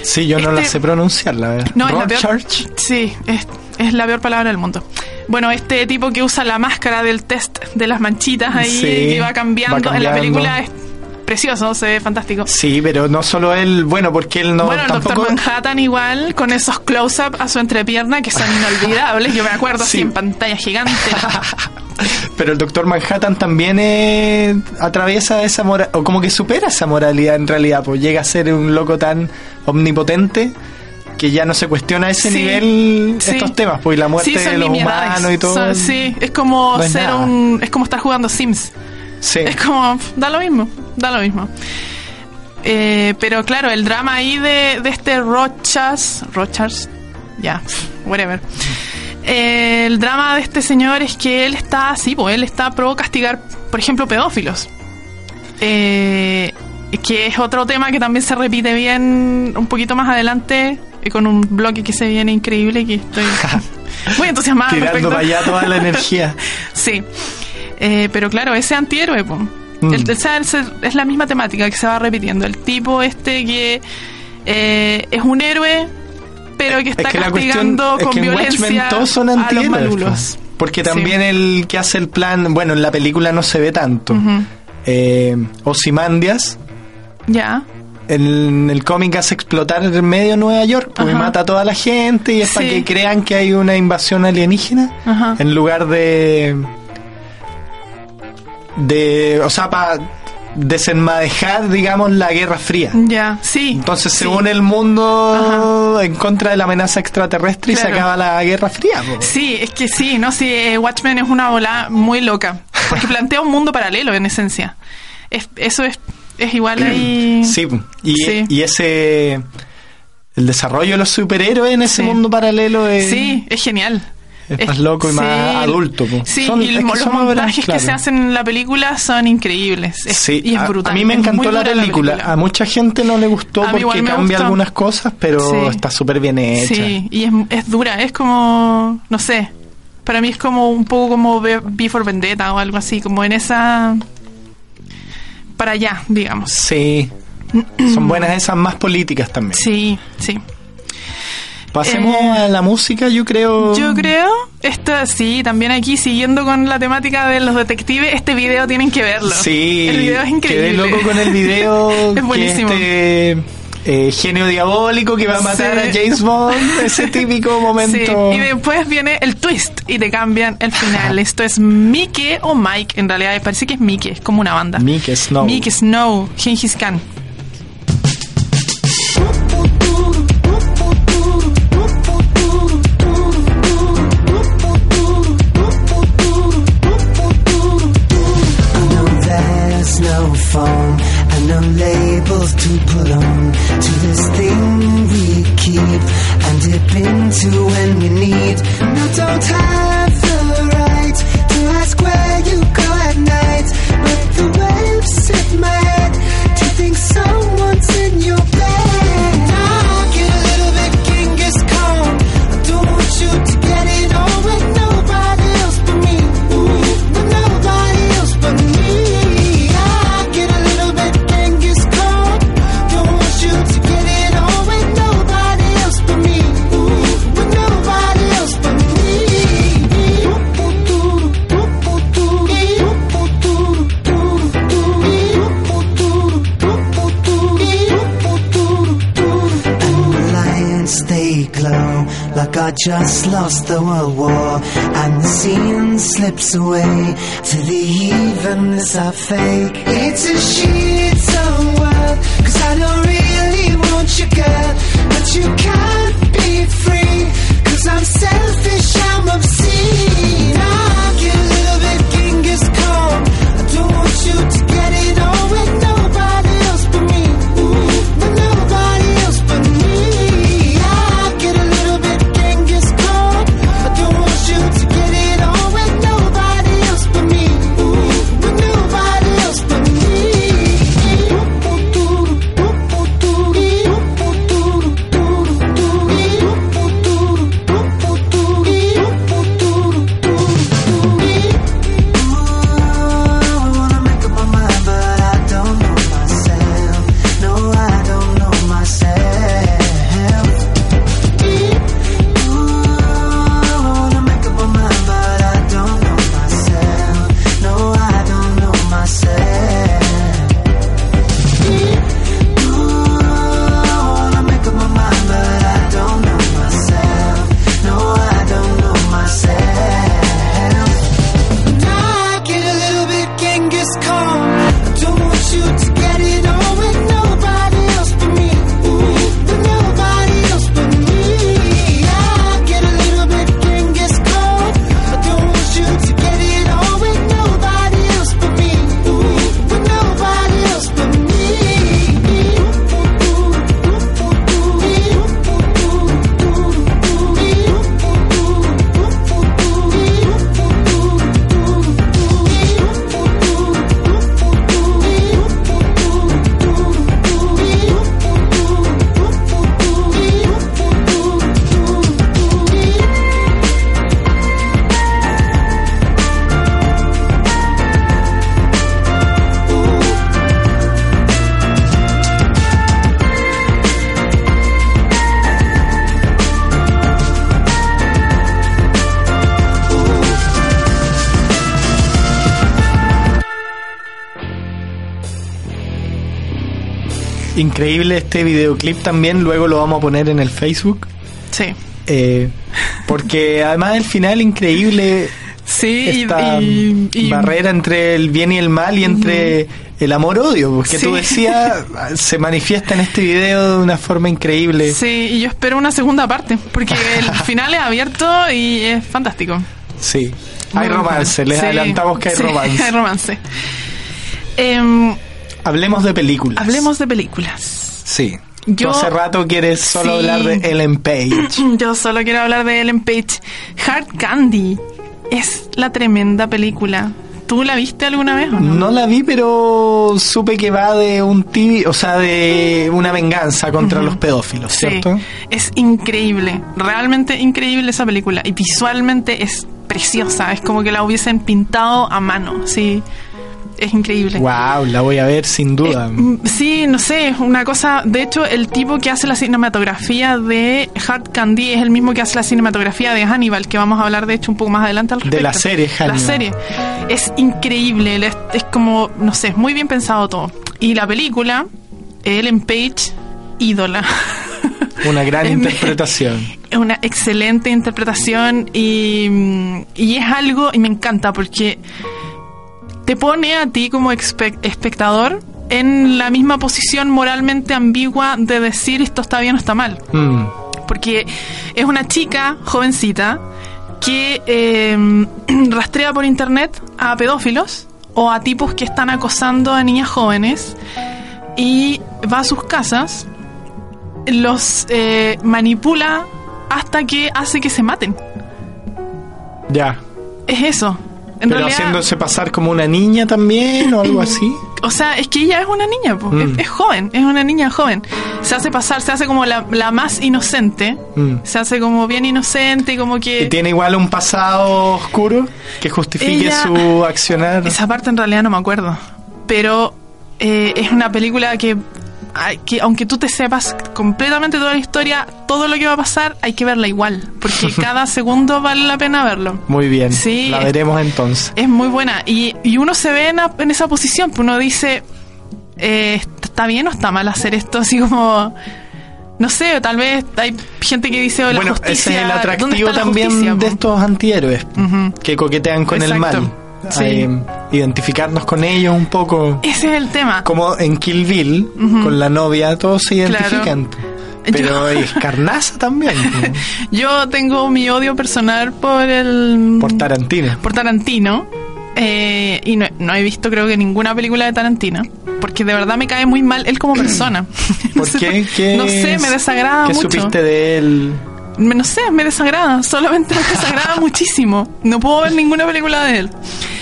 [SPEAKER 3] Sí, yo no la
[SPEAKER 2] Este-
[SPEAKER 3] sé pronunciar, la verdad.
[SPEAKER 2] no es la peor.
[SPEAKER 3] Rorschach.
[SPEAKER 2] Sí, es, es la peor palabra del mundo. Bueno, este tipo que usa la máscara del test de las manchitas ahí,
[SPEAKER 3] Sí,
[SPEAKER 2] que va cambiando.
[SPEAKER 3] va
[SPEAKER 2] En la
[SPEAKER 3] cambiando.
[SPEAKER 2] película es precioso, se ve fantástico.
[SPEAKER 3] Sí, pero no solo él, bueno, porque él no
[SPEAKER 2] bueno, el
[SPEAKER 3] tampoco.
[SPEAKER 2] Doctor Manhattan igual, con esos close-up a su entrepierna que son *laughs* inolvidables. Yo me acuerdo así
[SPEAKER 3] Sí.
[SPEAKER 2] en pantalla gigante. *laughs* *laughs*
[SPEAKER 3] Pero el Doctor Manhattan también eh, atraviesa esa moral, o como que supera esa moralidad en realidad, pues llega a ser un loco tan omnipotente que ya no se cuestiona a ese
[SPEAKER 2] Sí,
[SPEAKER 3] nivel
[SPEAKER 2] sí.
[SPEAKER 3] estos temas, pues y la muerte
[SPEAKER 2] Sí,
[SPEAKER 3] de los humanos y todo.
[SPEAKER 2] Son- sí, es como
[SPEAKER 3] no
[SPEAKER 2] ser un. Es como estar jugando Sims.
[SPEAKER 3] Sí.
[SPEAKER 2] Es como, da lo mismo, da lo mismo. Eh, pero claro, el drama ahí de, de este Rochas, Rochas, ya, whatever. Eh, el drama de este señor es que él está así, pues él está pro castigar, por ejemplo, pedófilos. Eh, que es otro tema que también se repite bien un poquito más adelante y con un bloque que se viene increíble que estoy *laughs* muy entusiasmada.
[SPEAKER 3] Tirando para allá toda la energía. *laughs*
[SPEAKER 2] Sí. Eh, pero claro, ese antihéroe, po.
[SPEAKER 3] Mm.
[SPEAKER 2] El- es la misma temática que se va repitiendo. El tipo este que eh, es un héroe, pero que está
[SPEAKER 3] es que la cuestión
[SPEAKER 2] castigando
[SPEAKER 3] es
[SPEAKER 2] con
[SPEAKER 3] que en
[SPEAKER 2] violencia
[SPEAKER 3] Watchmen todos son
[SPEAKER 2] a los malulos.
[SPEAKER 3] Porque
[SPEAKER 2] Sí.
[SPEAKER 3] también el que hace el plan, bueno, en la película no se ve tanto.
[SPEAKER 2] Ujú.
[SPEAKER 3] Eh, Ozymandias,
[SPEAKER 2] Ya.
[SPEAKER 3] en el cómic hace explotar el medio Nueva York, porque
[SPEAKER 2] Ajá.
[SPEAKER 3] mata a toda la gente y es para que crean que hay una invasión alienígena
[SPEAKER 2] Ajá.
[SPEAKER 3] en lugar de de, o sea, para desenmadejar, digamos, la Guerra Fría.
[SPEAKER 2] Ya, sí.
[SPEAKER 3] Entonces se une el mundo en contra de la amenaza extraterrestre y se acaba la Guerra Fría. po.
[SPEAKER 2] Sí, es que sí, no, sí, eh, Watchmen es una bola muy loca, porque *laughs* plantea un mundo paralelo en esencia. Es, eso es, es igual *clears throat* ahí.
[SPEAKER 3] Sí, y,
[SPEAKER 2] Sí.
[SPEAKER 3] y ese el desarrollo de los superhéroes en ese
[SPEAKER 2] Sí.
[SPEAKER 3] mundo paralelo es,
[SPEAKER 2] Sí, es genial.
[SPEAKER 3] Es más loco y más adulto, po.
[SPEAKER 2] Sí,
[SPEAKER 3] Son-
[SPEAKER 2] y
[SPEAKER 3] que
[SPEAKER 2] los montajes
[SPEAKER 3] claro.
[SPEAKER 2] que se hacen en la película son increíbles. Es-
[SPEAKER 3] Sí,
[SPEAKER 2] y es
[SPEAKER 3] a-
[SPEAKER 2] brutal.
[SPEAKER 3] A, mí me encantó la película. A mucha gente no le gustó porque cambia
[SPEAKER 2] gustó.
[SPEAKER 3] algunas cosas, pero
[SPEAKER 2] Sí.
[SPEAKER 3] está súper bien hecha.
[SPEAKER 2] Sí, y es, es dura, es como, no sé, para mí es como un poco como Be- Before Vendetta o algo así, como en esa... para allá, digamos.
[SPEAKER 3] Sí. *clears throat* Son buenas esas más políticas también.
[SPEAKER 2] Sí, sí.
[SPEAKER 3] Pasemos
[SPEAKER 2] Eh,
[SPEAKER 3] a la música, yo creo.
[SPEAKER 2] Yo creo, esta sí, también aquí siguiendo con la temática de los detectives, este video tienen que verlo.
[SPEAKER 3] Sí,
[SPEAKER 2] el video es increíble.
[SPEAKER 3] Quedé loco con el video. *laughs*
[SPEAKER 2] Es buenísimo.
[SPEAKER 3] Que este eh, genio diabólico que va a matar
[SPEAKER 2] Sí.
[SPEAKER 3] a James Bond, ese *laughs* típico
[SPEAKER 2] Sí,
[SPEAKER 3] momento.
[SPEAKER 2] y después viene el twist y te cambian el final. Esto es Mike o Mike, en realidad parece que es Mike, es como una banda.
[SPEAKER 3] Mick Snow.
[SPEAKER 2] Mike Snow, Gengis
[SPEAKER 6] Khan. Just lost the world war, and the scene slips away to the evenness I fake. It's a shit world, cause I don't really want you, girl, but you can't be free,
[SPEAKER 3] Increíble este videoclip también, luego lo vamos a poner en el Facebook.
[SPEAKER 2] Sí.
[SPEAKER 3] Eh, porque además el final increíble
[SPEAKER 2] Sí,
[SPEAKER 3] esta
[SPEAKER 2] y, y-
[SPEAKER 3] barrera entre el bien y el mal y entre el amor-odio, porque
[SPEAKER 2] Sí.
[SPEAKER 3] tú decías, *laughs* se manifiesta en este video de una forma increíble.
[SPEAKER 2] Sí, y yo espero una segunda parte, porque el *laughs* final es abierto y es fantástico.
[SPEAKER 3] Sí. Hay romance, les
[SPEAKER 2] Sí,
[SPEAKER 3] adelantamos que hay
[SPEAKER 2] sí,
[SPEAKER 3] romance. *laughs*
[SPEAKER 2] hay romance. Em,
[SPEAKER 3] Hablemos de películas.
[SPEAKER 2] hablemos de películas.
[SPEAKER 3] Sí.
[SPEAKER 2] Yo-
[SPEAKER 3] Tú hace rato quieres solo
[SPEAKER 2] Sí.
[SPEAKER 3] hablar de Ellen Page. *clears throat*
[SPEAKER 2] Yo solo quiero hablar de Ellen Page. Hard Candy es la tremenda película. ¿Tú la viste alguna vez o no?
[SPEAKER 3] No la vi, pero supe que va de un tibio, o sea, de una venganza contra los pedófilos,
[SPEAKER 2] Sí,
[SPEAKER 3] ¿cierto?
[SPEAKER 2] es increíble, realmente increíble esa película y visualmente es preciosa, es como que la hubiesen pintado a mano, sí, es increíble.
[SPEAKER 3] Wow, la voy a ver sin duda.
[SPEAKER 2] Eh, mm, sí, no sé, es una cosa. De hecho, el tipo que hace la cinematografía de Hard Candy es el mismo que hace la cinematografía de Hannibal, que vamos a hablar de hecho un poco más adelante al
[SPEAKER 3] De
[SPEAKER 2] respecto.
[SPEAKER 3] la serie Hannibal.
[SPEAKER 2] La serie. Es increíble, es, es como, no sé, es muy bien pensado todo. Y la película, Ellen Page, ídola. *laughs*
[SPEAKER 3] Una gran *laughs* interpretación.
[SPEAKER 2] Es *laughs* una excelente interpretación y, y es algo, y me encanta porque te pone a ti como espe- espectador en la misma posición moralmente ambigua de decir esto está bien o está mal.
[SPEAKER 3] Mm,
[SPEAKER 2] Porque es una chica jovencita que eh, *clears throat* rastrea por internet a pedófilos o a tipos que están acosando a niñas jóvenes y va a sus casas, los eh, manipula hasta que hace que se maten.
[SPEAKER 3] ya.
[SPEAKER 2] Es eso. En
[SPEAKER 3] Pero
[SPEAKER 2] realidad,
[SPEAKER 3] haciéndose pasar como una niña también o algo así.
[SPEAKER 2] o sea, es que ella es una niña.
[SPEAKER 3] Mm.
[SPEAKER 2] es, es joven, es una niña joven. Se hace pasar, se hace como la, la más inocente,
[SPEAKER 3] Mm.
[SPEAKER 2] se hace como bien inocente, como que...
[SPEAKER 3] Y tiene igual un pasado oscuro que justifique
[SPEAKER 2] Ella-
[SPEAKER 3] su accionar.
[SPEAKER 2] Esa parte en realidad no me acuerdo. Pero eh, es una película que, hay que, aunque tú te sepas completamente toda la historia, todo lo que va a pasar, hay que verla igual. Porque *laughs* cada segundo vale la pena verlo.
[SPEAKER 3] Muy bien.
[SPEAKER 2] Sí.
[SPEAKER 3] La veremos entonces.
[SPEAKER 2] Es muy buena. Y, y uno se ve en, a- en esa posición, pues uno dice, eh, ¿está bien o está mal hacer esto? Así como... No sé, tal vez hay gente que dice, "Oh, la
[SPEAKER 3] bueno,
[SPEAKER 2] justicia,
[SPEAKER 3] ese es el
[SPEAKER 2] ¿dónde
[SPEAKER 3] atractivo también
[SPEAKER 2] justicia,
[SPEAKER 3] de
[SPEAKER 2] po?"
[SPEAKER 3] estos antihéroes que coquetean con el mal.
[SPEAKER 2] Sí.
[SPEAKER 3] Eh, identificarnos con ellos un poco.
[SPEAKER 2] Ese es el tema.
[SPEAKER 3] Como en Kill Bill, con la novia, todos se
[SPEAKER 2] Claro.
[SPEAKER 3] identifican. Pero es *laughs* carnaza también. ¿no? *laughs*
[SPEAKER 2] Yo tengo mi odio personal por el...
[SPEAKER 3] Por Tarantino.
[SPEAKER 2] por Tarantino. eh, y no, no he visto creo que ninguna película de Tarantino. Porque de verdad me cae muy mal él como persona. *laughs* No
[SPEAKER 3] ¿Por
[SPEAKER 2] sé
[SPEAKER 3] qué? ¿Qué
[SPEAKER 2] No sé, me desagrada
[SPEAKER 3] ¿Qué
[SPEAKER 2] mucho.
[SPEAKER 3] supiste de él?
[SPEAKER 2] No sé, me desagrada. Solamente me desagrada *laughs* muchísimo. No puedo ver ninguna película de él.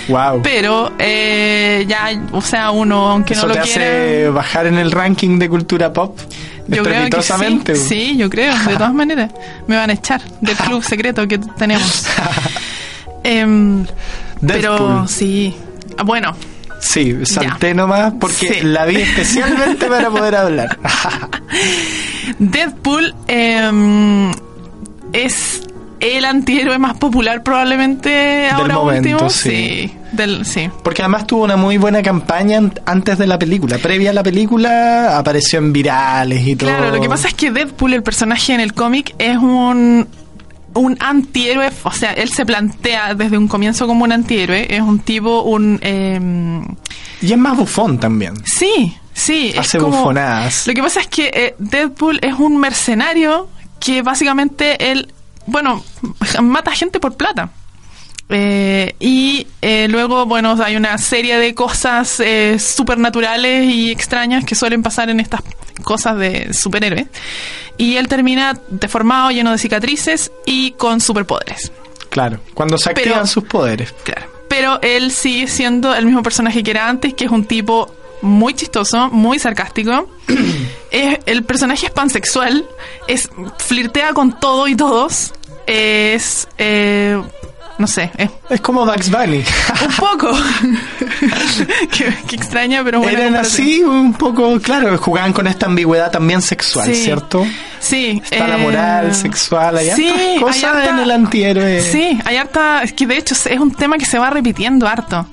[SPEAKER 3] Wow.
[SPEAKER 2] Pero eh, ya, o sea, uno, aunque
[SPEAKER 3] ¿Eso
[SPEAKER 2] no
[SPEAKER 3] te
[SPEAKER 2] lo
[SPEAKER 3] hace
[SPEAKER 2] quiera...
[SPEAKER 3] bajar en el ranking de cultura pop?
[SPEAKER 2] Yo creo que sí, sí, yo creo, de todas *laughs* maneras. Me van a echar del *laughs* club secreto que tenemos. Em, pero sí. Ah, Bueno,
[SPEAKER 3] Sí, salté
[SPEAKER 2] Ya.
[SPEAKER 3] nomás porque
[SPEAKER 2] Sí.
[SPEAKER 3] la vi especialmente para poder hablar.
[SPEAKER 2] Deadpool em, es el antihéroe más popular probablemente ahora
[SPEAKER 3] momento,
[SPEAKER 2] último.
[SPEAKER 3] sí.
[SPEAKER 2] del, sí.
[SPEAKER 3] Porque además tuvo una muy buena campaña an- antes de la película. Previa a la película apareció en virales y todo.
[SPEAKER 2] Claro, lo que pasa es que Deadpool, el personaje en el cómic, es un un antihéroe, o sea, él se plantea desde un comienzo como un antihéroe, es un tipo, un... em,
[SPEAKER 3] Y es más bufón también.
[SPEAKER 2] Sí, sí.
[SPEAKER 3] Hace
[SPEAKER 2] es como,
[SPEAKER 3] bufonadas.
[SPEAKER 2] Lo que pasa es que eh, Deadpool es un mercenario que básicamente él, bueno, mata gente por plata. Eh, y eh, luego, bueno, hay una serie de cosas eh, supernaturales y extrañas que suelen pasar en estas cosas de superhéroes. Y él termina deformado, lleno de cicatrices y con superpoderes.
[SPEAKER 3] Claro, cuando se
[SPEAKER 2] Pero-
[SPEAKER 3] activan sus poderes.
[SPEAKER 2] Claro. Pero él sigue siendo el mismo personaje que era antes, que es un tipo muy chistoso, muy sarcástico. *clears throat* es, el personaje es pansexual, es flirtea con todo y todos. Es, eh, no sé, es
[SPEAKER 3] Es como Bugs *laughs* Bunny.
[SPEAKER 2] un poco. *laughs* qué, qué extraña, pero bueno.
[SPEAKER 3] Eran así un poco, claro, jugaban con esta ambigüedad también sexual,
[SPEAKER 2] Sí.
[SPEAKER 3] ¿cierto?
[SPEAKER 2] Sí.
[SPEAKER 3] Está la
[SPEAKER 2] eh,
[SPEAKER 3] moral sexual, hay
[SPEAKER 2] sí,
[SPEAKER 3] hartas
[SPEAKER 2] hay
[SPEAKER 3] cosas
[SPEAKER 2] harta-
[SPEAKER 3] en el antihéroe.
[SPEAKER 2] Sí, hay harta. Es que de hecho es un tema que se va repitiendo harto.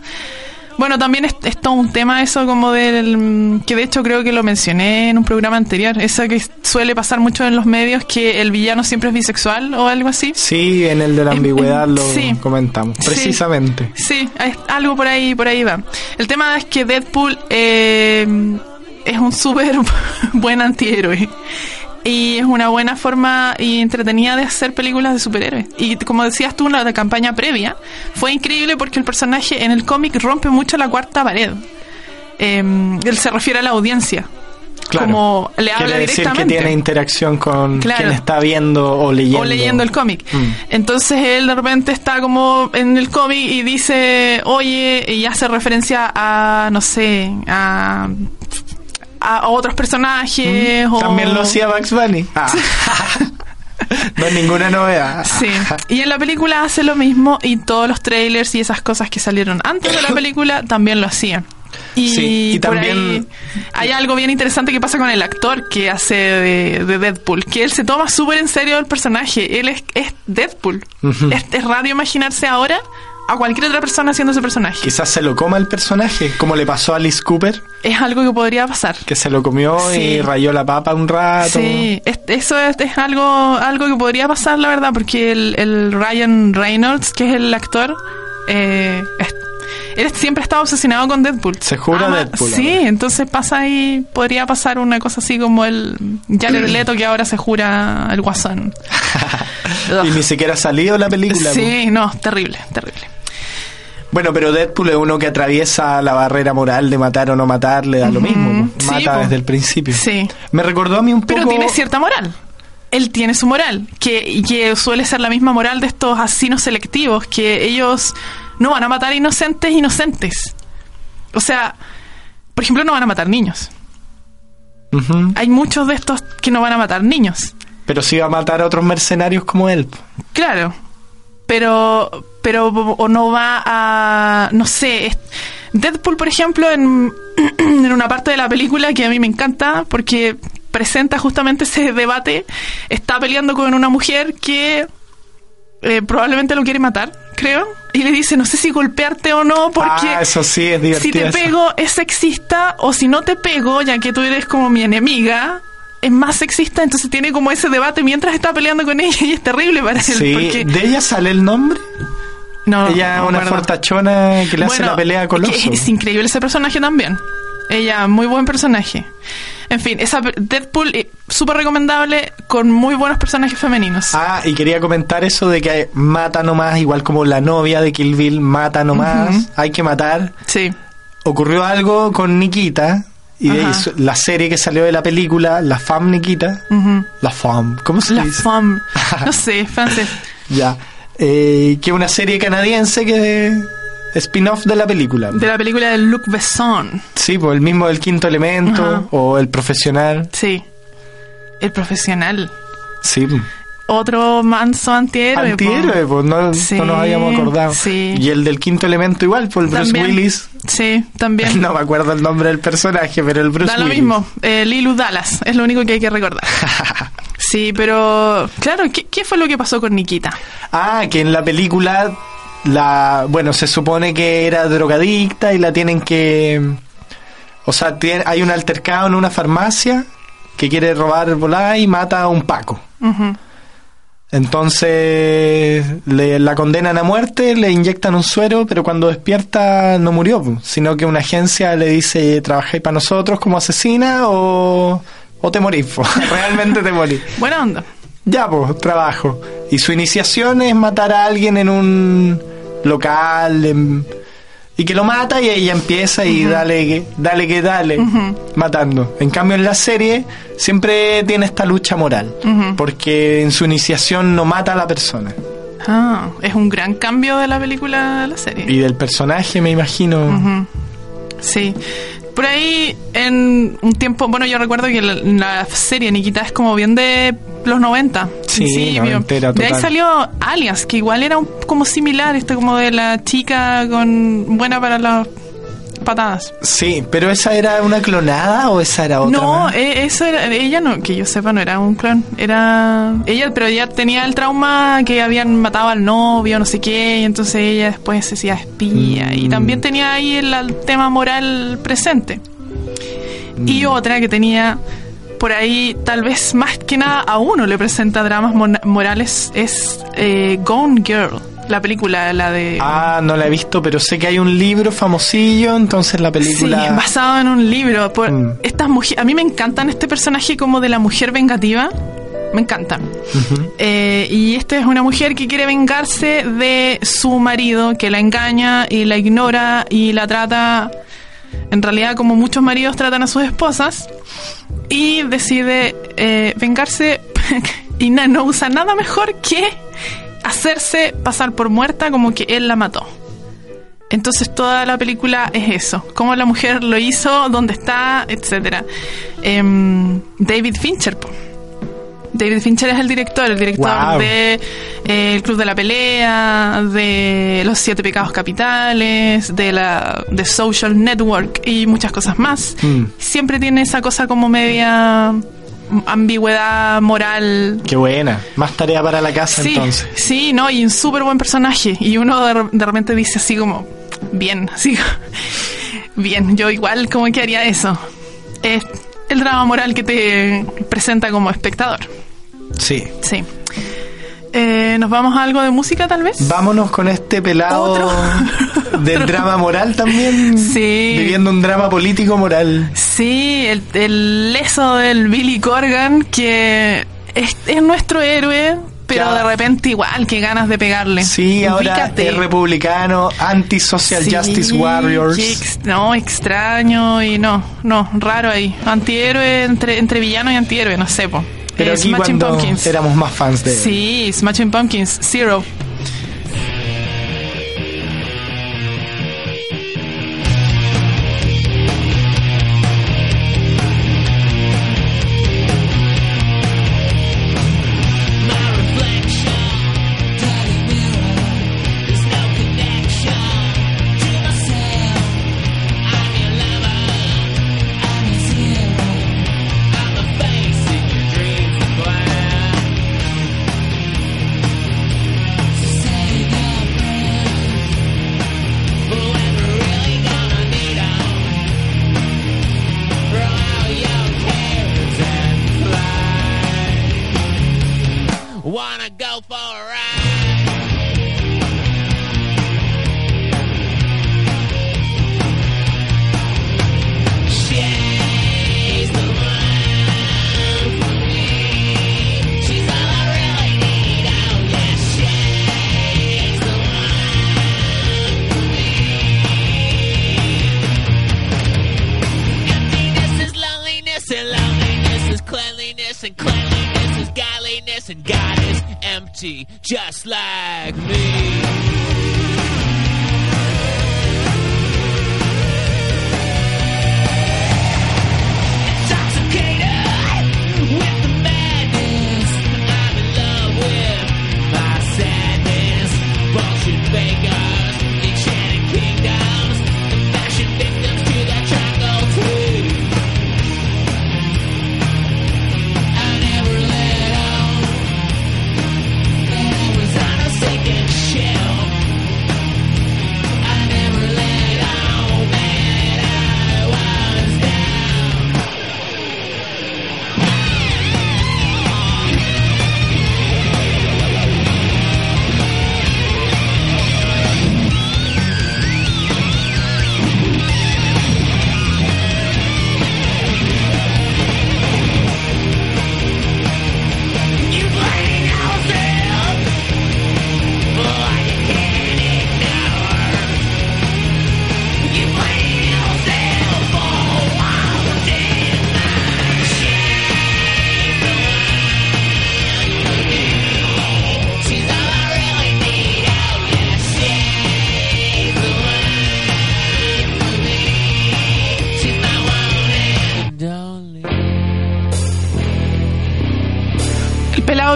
[SPEAKER 2] Bueno, también es, es todo un tema eso como del... que de hecho creo que lo mencioné en un programa anterior, eso que suele pasar mucho en los medios, que el villano siempre es bisexual o algo así.
[SPEAKER 3] Sí, en el de la ambigüedad lo
[SPEAKER 2] sí.
[SPEAKER 3] comentamos.
[SPEAKER 2] Sí.
[SPEAKER 3] Precisamente.
[SPEAKER 2] Sí, es- algo por ahí, por ahí va. El tema es que Deadpool eh, es un súper *laughs* buen antihéroe. Y es una buena forma y entretenida de hacer películas de superhéroes. Y como decías tú, la, la campaña previa fue increíble porque el personaje en el cómic rompe mucho la cuarta pared. Eh, él se refiere a la audiencia.
[SPEAKER 3] Claro.
[SPEAKER 2] Como le habla
[SPEAKER 3] Quiere decir
[SPEAKER 2] directamente.
[SPEAKER 3] que tiene interacción con
[SPEAKER 2] Claro.
[SPEAKER 3] quien está viendo o leyendo.
[SPEAKER 2] o leyendo el cómic.
[SPEAKER 3] Mm.
[SPEAKER 2] Entonces él de repente está como en el cómic y dice, oye, y hace referencia a, no sé, a, a otros personajes. o...
[SPEAKER 3] También lo hacía Bugs Bunny. *laughs* Ah. no es ninguna novedad.
[SPEAKER 2] Sí, y en la película hace lo mismo y todos los trailers y esas cosas que salieron antes de la película también lo hacían. Y,
[SPEAKER 3] Sí, y
[SPEAKER 2] por
[SPEAKER 3] también-
[SPEAKER 2] ahí hay algo bien interesante que pasa con el actor que hace de, de Deadpool, que él se toma súper en serio el personaje, él es, es Deadpool. Es, es raro imaginarse ahora a cualquier otra persona haciendo ese personaje.
[SPEAKER 3] Quizás se lo coma el personaje, como le pasó a Alice Cooper,
[SPEAKER 2] Es algo que podría pasar.
[SPEAKER 3] que se lo comió
[SPEAKER 2] Sí.
[SPEAKER 3] y rayó la papa un rato.
[SPEAKER 2] Sí, es- eso es, es algo algo que podría pasar, la verdad, porque el, el Ryan Reynolds, que es el actor, eh, es- él siempre estaba obsesionado con Deadpool.
[SPEAKER 3] Se jura Deadpool
[SPEAKER 2] Sí,
[SPEAKER 3] ahora.
[SPEAKER 2] entonces pasa ahí, podría pasar una cosa así como el Jared *clears throat* Leto que ahora se jura el Guasón. *laughs*
[SPEAKER 3] y ni siquiera ha salido la película.
[SPEAKER 2] Sí, no, terrible, terrible.
[SPEAKER 3] Bueno, pero Deadpool es uno que atraviesa la barrera moral de matar o no matar, le da lo mismo.
[SPEAKER 2] Sí,
[SPEAKER 3] Mata
[SPEAKER 2] po.
[SPEAKER 3] desde el principio.
[SPEAKER 2] Sí.
[SPEAKER 3] Me recordó a mí un poco...
[SPEAKER 2] Pero tiene cierta moral. Él tiene su moral, que, que suele ser la misma moral de estos asesinos selectivos, que ellos no van a matar inocentes inocentes. O sea, por ejemplo, no van a matar niños. Hay muchos de estos que no van a matar niños.
[SPEAKER 3] Pero sí va a matar a otros mercenarios como él.
[SPEAKER 2] Claro. Pero, pero, o no va a, no sé, Deadpool, por ejemplo, en, *clears throat* en una parte de la película que a mí me encanta, porque presenta justamente ese debate, está peleando con una mujer que eh, probablemente lo quiere matar, creo, y le dice, no sé si golpearte o no, porque
[SPEAKER 3] ah, eso sí, es
[SPEAKER 2] si te
[SPEAKER 3] eso.
[SPEAKER 2] pego es sexista, o si no te pego, ya que tú eres como mi enemiga, es más sexista, entonces tiene como ese debate mientras está peleando con ella y es terrible para él.
[SPEAKER 3] Sí,
[SPEAKER 2] porque
[SPEAKER 3] ¿de ella sale el nombre?
[SPEAKER 2] no,
[SPEAKER 3] ella
[SPEAKER 2] no
[SPEAKER 3] una fortachona que le hace la pelea a
[SPEAKER 2] que
[SPEAKER 3] Coloso.
[SPEAKER 2] Es increíble ese personaje también. Ella, muy buen personaje. En fin, esa Deadpool, eh, súper recomendable, con muy buenos personajes femeninos.
[SPEAKER 3] Ah, y quería comentar eso de que mata nomás, igual como la novia de Kill Bill, mata nomás,
[SPEAKER 2] Ujú.
[SPEAKER 3] hay que matar.
[SPEAKER 2] Sí.
[SPEAKER 3] Ocurrió algo con Nikita, y de ahí la serie que salió de la película, La Femme Nikita. La Femme, ¿cómo se
[SPEAKER 2] La
[SPEAKER 3] dice?
[SPEAKER 2] femme. *laughs* No sé, francés.
[SPEAKER 3] Ya. Eh, que es una serie canadiense que es spin-off de la película.
[SPEAKER 2] De la película de Luc Besson.
[SPEAKER 3] Sí, pues el mismo del quinto elemento o el profesional.
[SPEAKER 2] Sí. El profesional.
[SPEAKER 3] Sí.
[SPEAKER 2] Otro manso antihéroe.
[SPEAKER 3] Antihéroe, pues no,
[SPEAKER 2] Sí,
[SPEAKER 3] no nos habíamos acordado.
[SPEAKER 2] sí.
[SPEAKER 3] Y el del quinto elemento igual, pues el Bruce
[SPEAKER 2] También.
[SPEAKER 3] Willis.
[SPEAKER 2] Sí, también. *laughs*
[SPEAKER 3] No me acuerdo el nombre del personaje, pero el Bruce
[SPEAKER 2] da lo
[SPEAKER 3] Willis.
[SPEAKER 2] mismo. Eh, Lilu Dallas. Es lo único que hay que recordar. *laughs* Sí, pero... Claro, ¿qué, qué fue lo que pasó con Nikita?
[SPEAKER 3] Ah, que en la película, la bueno, se supone que era drogadicta y la tienen que... O sea, tiene- hay un altercado en una farmacia que quiere robar volá y mata a un Paco.
[SPEAKER 2] Ujú.
[SPEAKER 3] Entonces le, la condenan a muerte, le inyectan un suero, pero cuando despierta no murió, sino que una agencia le dice, ¿trabajáis para nosotros como asesina o, o te morís? po? *laughs* Realmente te morís.
[SPEAKER 2] Buena onda.
[SPEAKER 3] Ya, pues, trabajo. Y su iniciación es matar a alguien en un local en- y que lo mata y ella empieza y dale, que- dale que dale, matando. En cambio, en la serie siempre tiene esta lucha moral, porque en su iniciación no mata a la persona.
[SPEAKER 2] Ah, es un gran cambio de la película a la serie.
[SPEAKER 3] Y del personaje, me imagino.
[SPEAKER 2] Sí. Por ahí, en un tiempo, bueno, yo recuerdo que la, la serie Nikita es como bien de los 90.
[SPEAKER 3] Sí, noventera
[SPEAKER 2] De ahí salió Alias, que igual era un- como similar, esto como de la chica con buena para los patadas.
[SPEAKER 3] Sí, pero esa era una clonada o esa era otra.
[SPEAKER 2] No, eh, eso era, ella no, que yo sepa, no era un clon. Era ella, pero ella tenía el trauma que habían matado al novio, no sé qué, y entonces ella después se hacía espía. Y
[SPEAKER 3] Mm.
[SPEAKER 2] también tenía ahí el, el tema moral presente. Y
[SPEAKER 3] Mm.
[SPEAKER 2] otra que tenía por ahí, tal vez más que nada a uno le presenta dramas morales, es eh, Gone Girl, la película, la de.
[SPEAKER 3] Ah, no la he visto, pero sé que hay un libro famosillo, entonces la película...
[SPEAKER 2] Sí, basado en un libro. Por
[SPEAKER 3] Mm.
[SPEAKER 2] estas mujeres, a mí me encantan este personaje como de la mujer vengativa. Me encantan. Eh, y esta es una mujer que quiere vengarse de su marido, que la engaña y la ignora y la trata, en realidad como muchos maridos tratan a sus esposas, y decide eh, vengarse *laughs* y no usa nada mejor que hacerse pasar por muerta como que él la mató. Entonces toda la película es eso, cómo la mujer lo hizo, dónde está, etcétera. Em, David Fincher, po. David Fincher es el director, el director
[SPEAKER 3] Wow.
[SPEAKER 2] de eh, El Club de la Pelea, de Los Siete Pecados Capitales, de la de Social Network y muchas cosas más.
[SPEAKER 3] Mm.
[SPEAKER 2] Siempre tiene esa cosa como media ambigüedad moral
[SPEAKER 3] Qué buena. Más tarea para la casa
[SPEAKER 2] Sí,
[SPEAKER 3] entonces.
[SPEAKER 2] sí, no, y un súper buen personaje. Y uno de, de repente dice así como, bien, así, *laughs* bien, yo igual como que haría eso. Es el drama moral que te presenta como espectador.
[SPEAKER 3] Sí.
[SPEAKER 2] Sí. Eh, ¿Nos vamos a algo de música tal vez?
[SPEAKER 3] Vámonos con este pelado
[SPEAKER 2] Otro. *laughs*
[SPEAKER 3] del
[SPEAKER 2] Otro.
[SPEAKER 3] drama moral también.
[SPEAKER 2] Sí.
[SPEAKER 3] Viviendo un drama político moral.
[SPEAKER 2] Sí, el, el leso del Billy Corgan, que es, es nuestro héroe, pero
[SPEAKER 3] Ya.
[SPEAKER 2] de repente igual, que ganas de pegarle.
[SPEAKER 3] Sí, ahora es republicano, anti-social
[SPEAKER 2] Sí,
[SPEAKER 3] justice warriors.
[SPEAKER 2] ex- no, extraño y no, no, raro ahí. Antihéroe entre, entre villano y antihéroe, no sé, po.
[SPEAKER 3] Pero
[SPEAKER 2] Eh,
[SPEAKER 3] aquí
[SPEAKER 2] Smashing
[SPEAKER 3] cuando
[SPEAKER 2] Pumpkins.
[SPEAKER 3] éramos más fans de.
[SPEAKER 2] Sí, Smashing Pumpkins, Zero.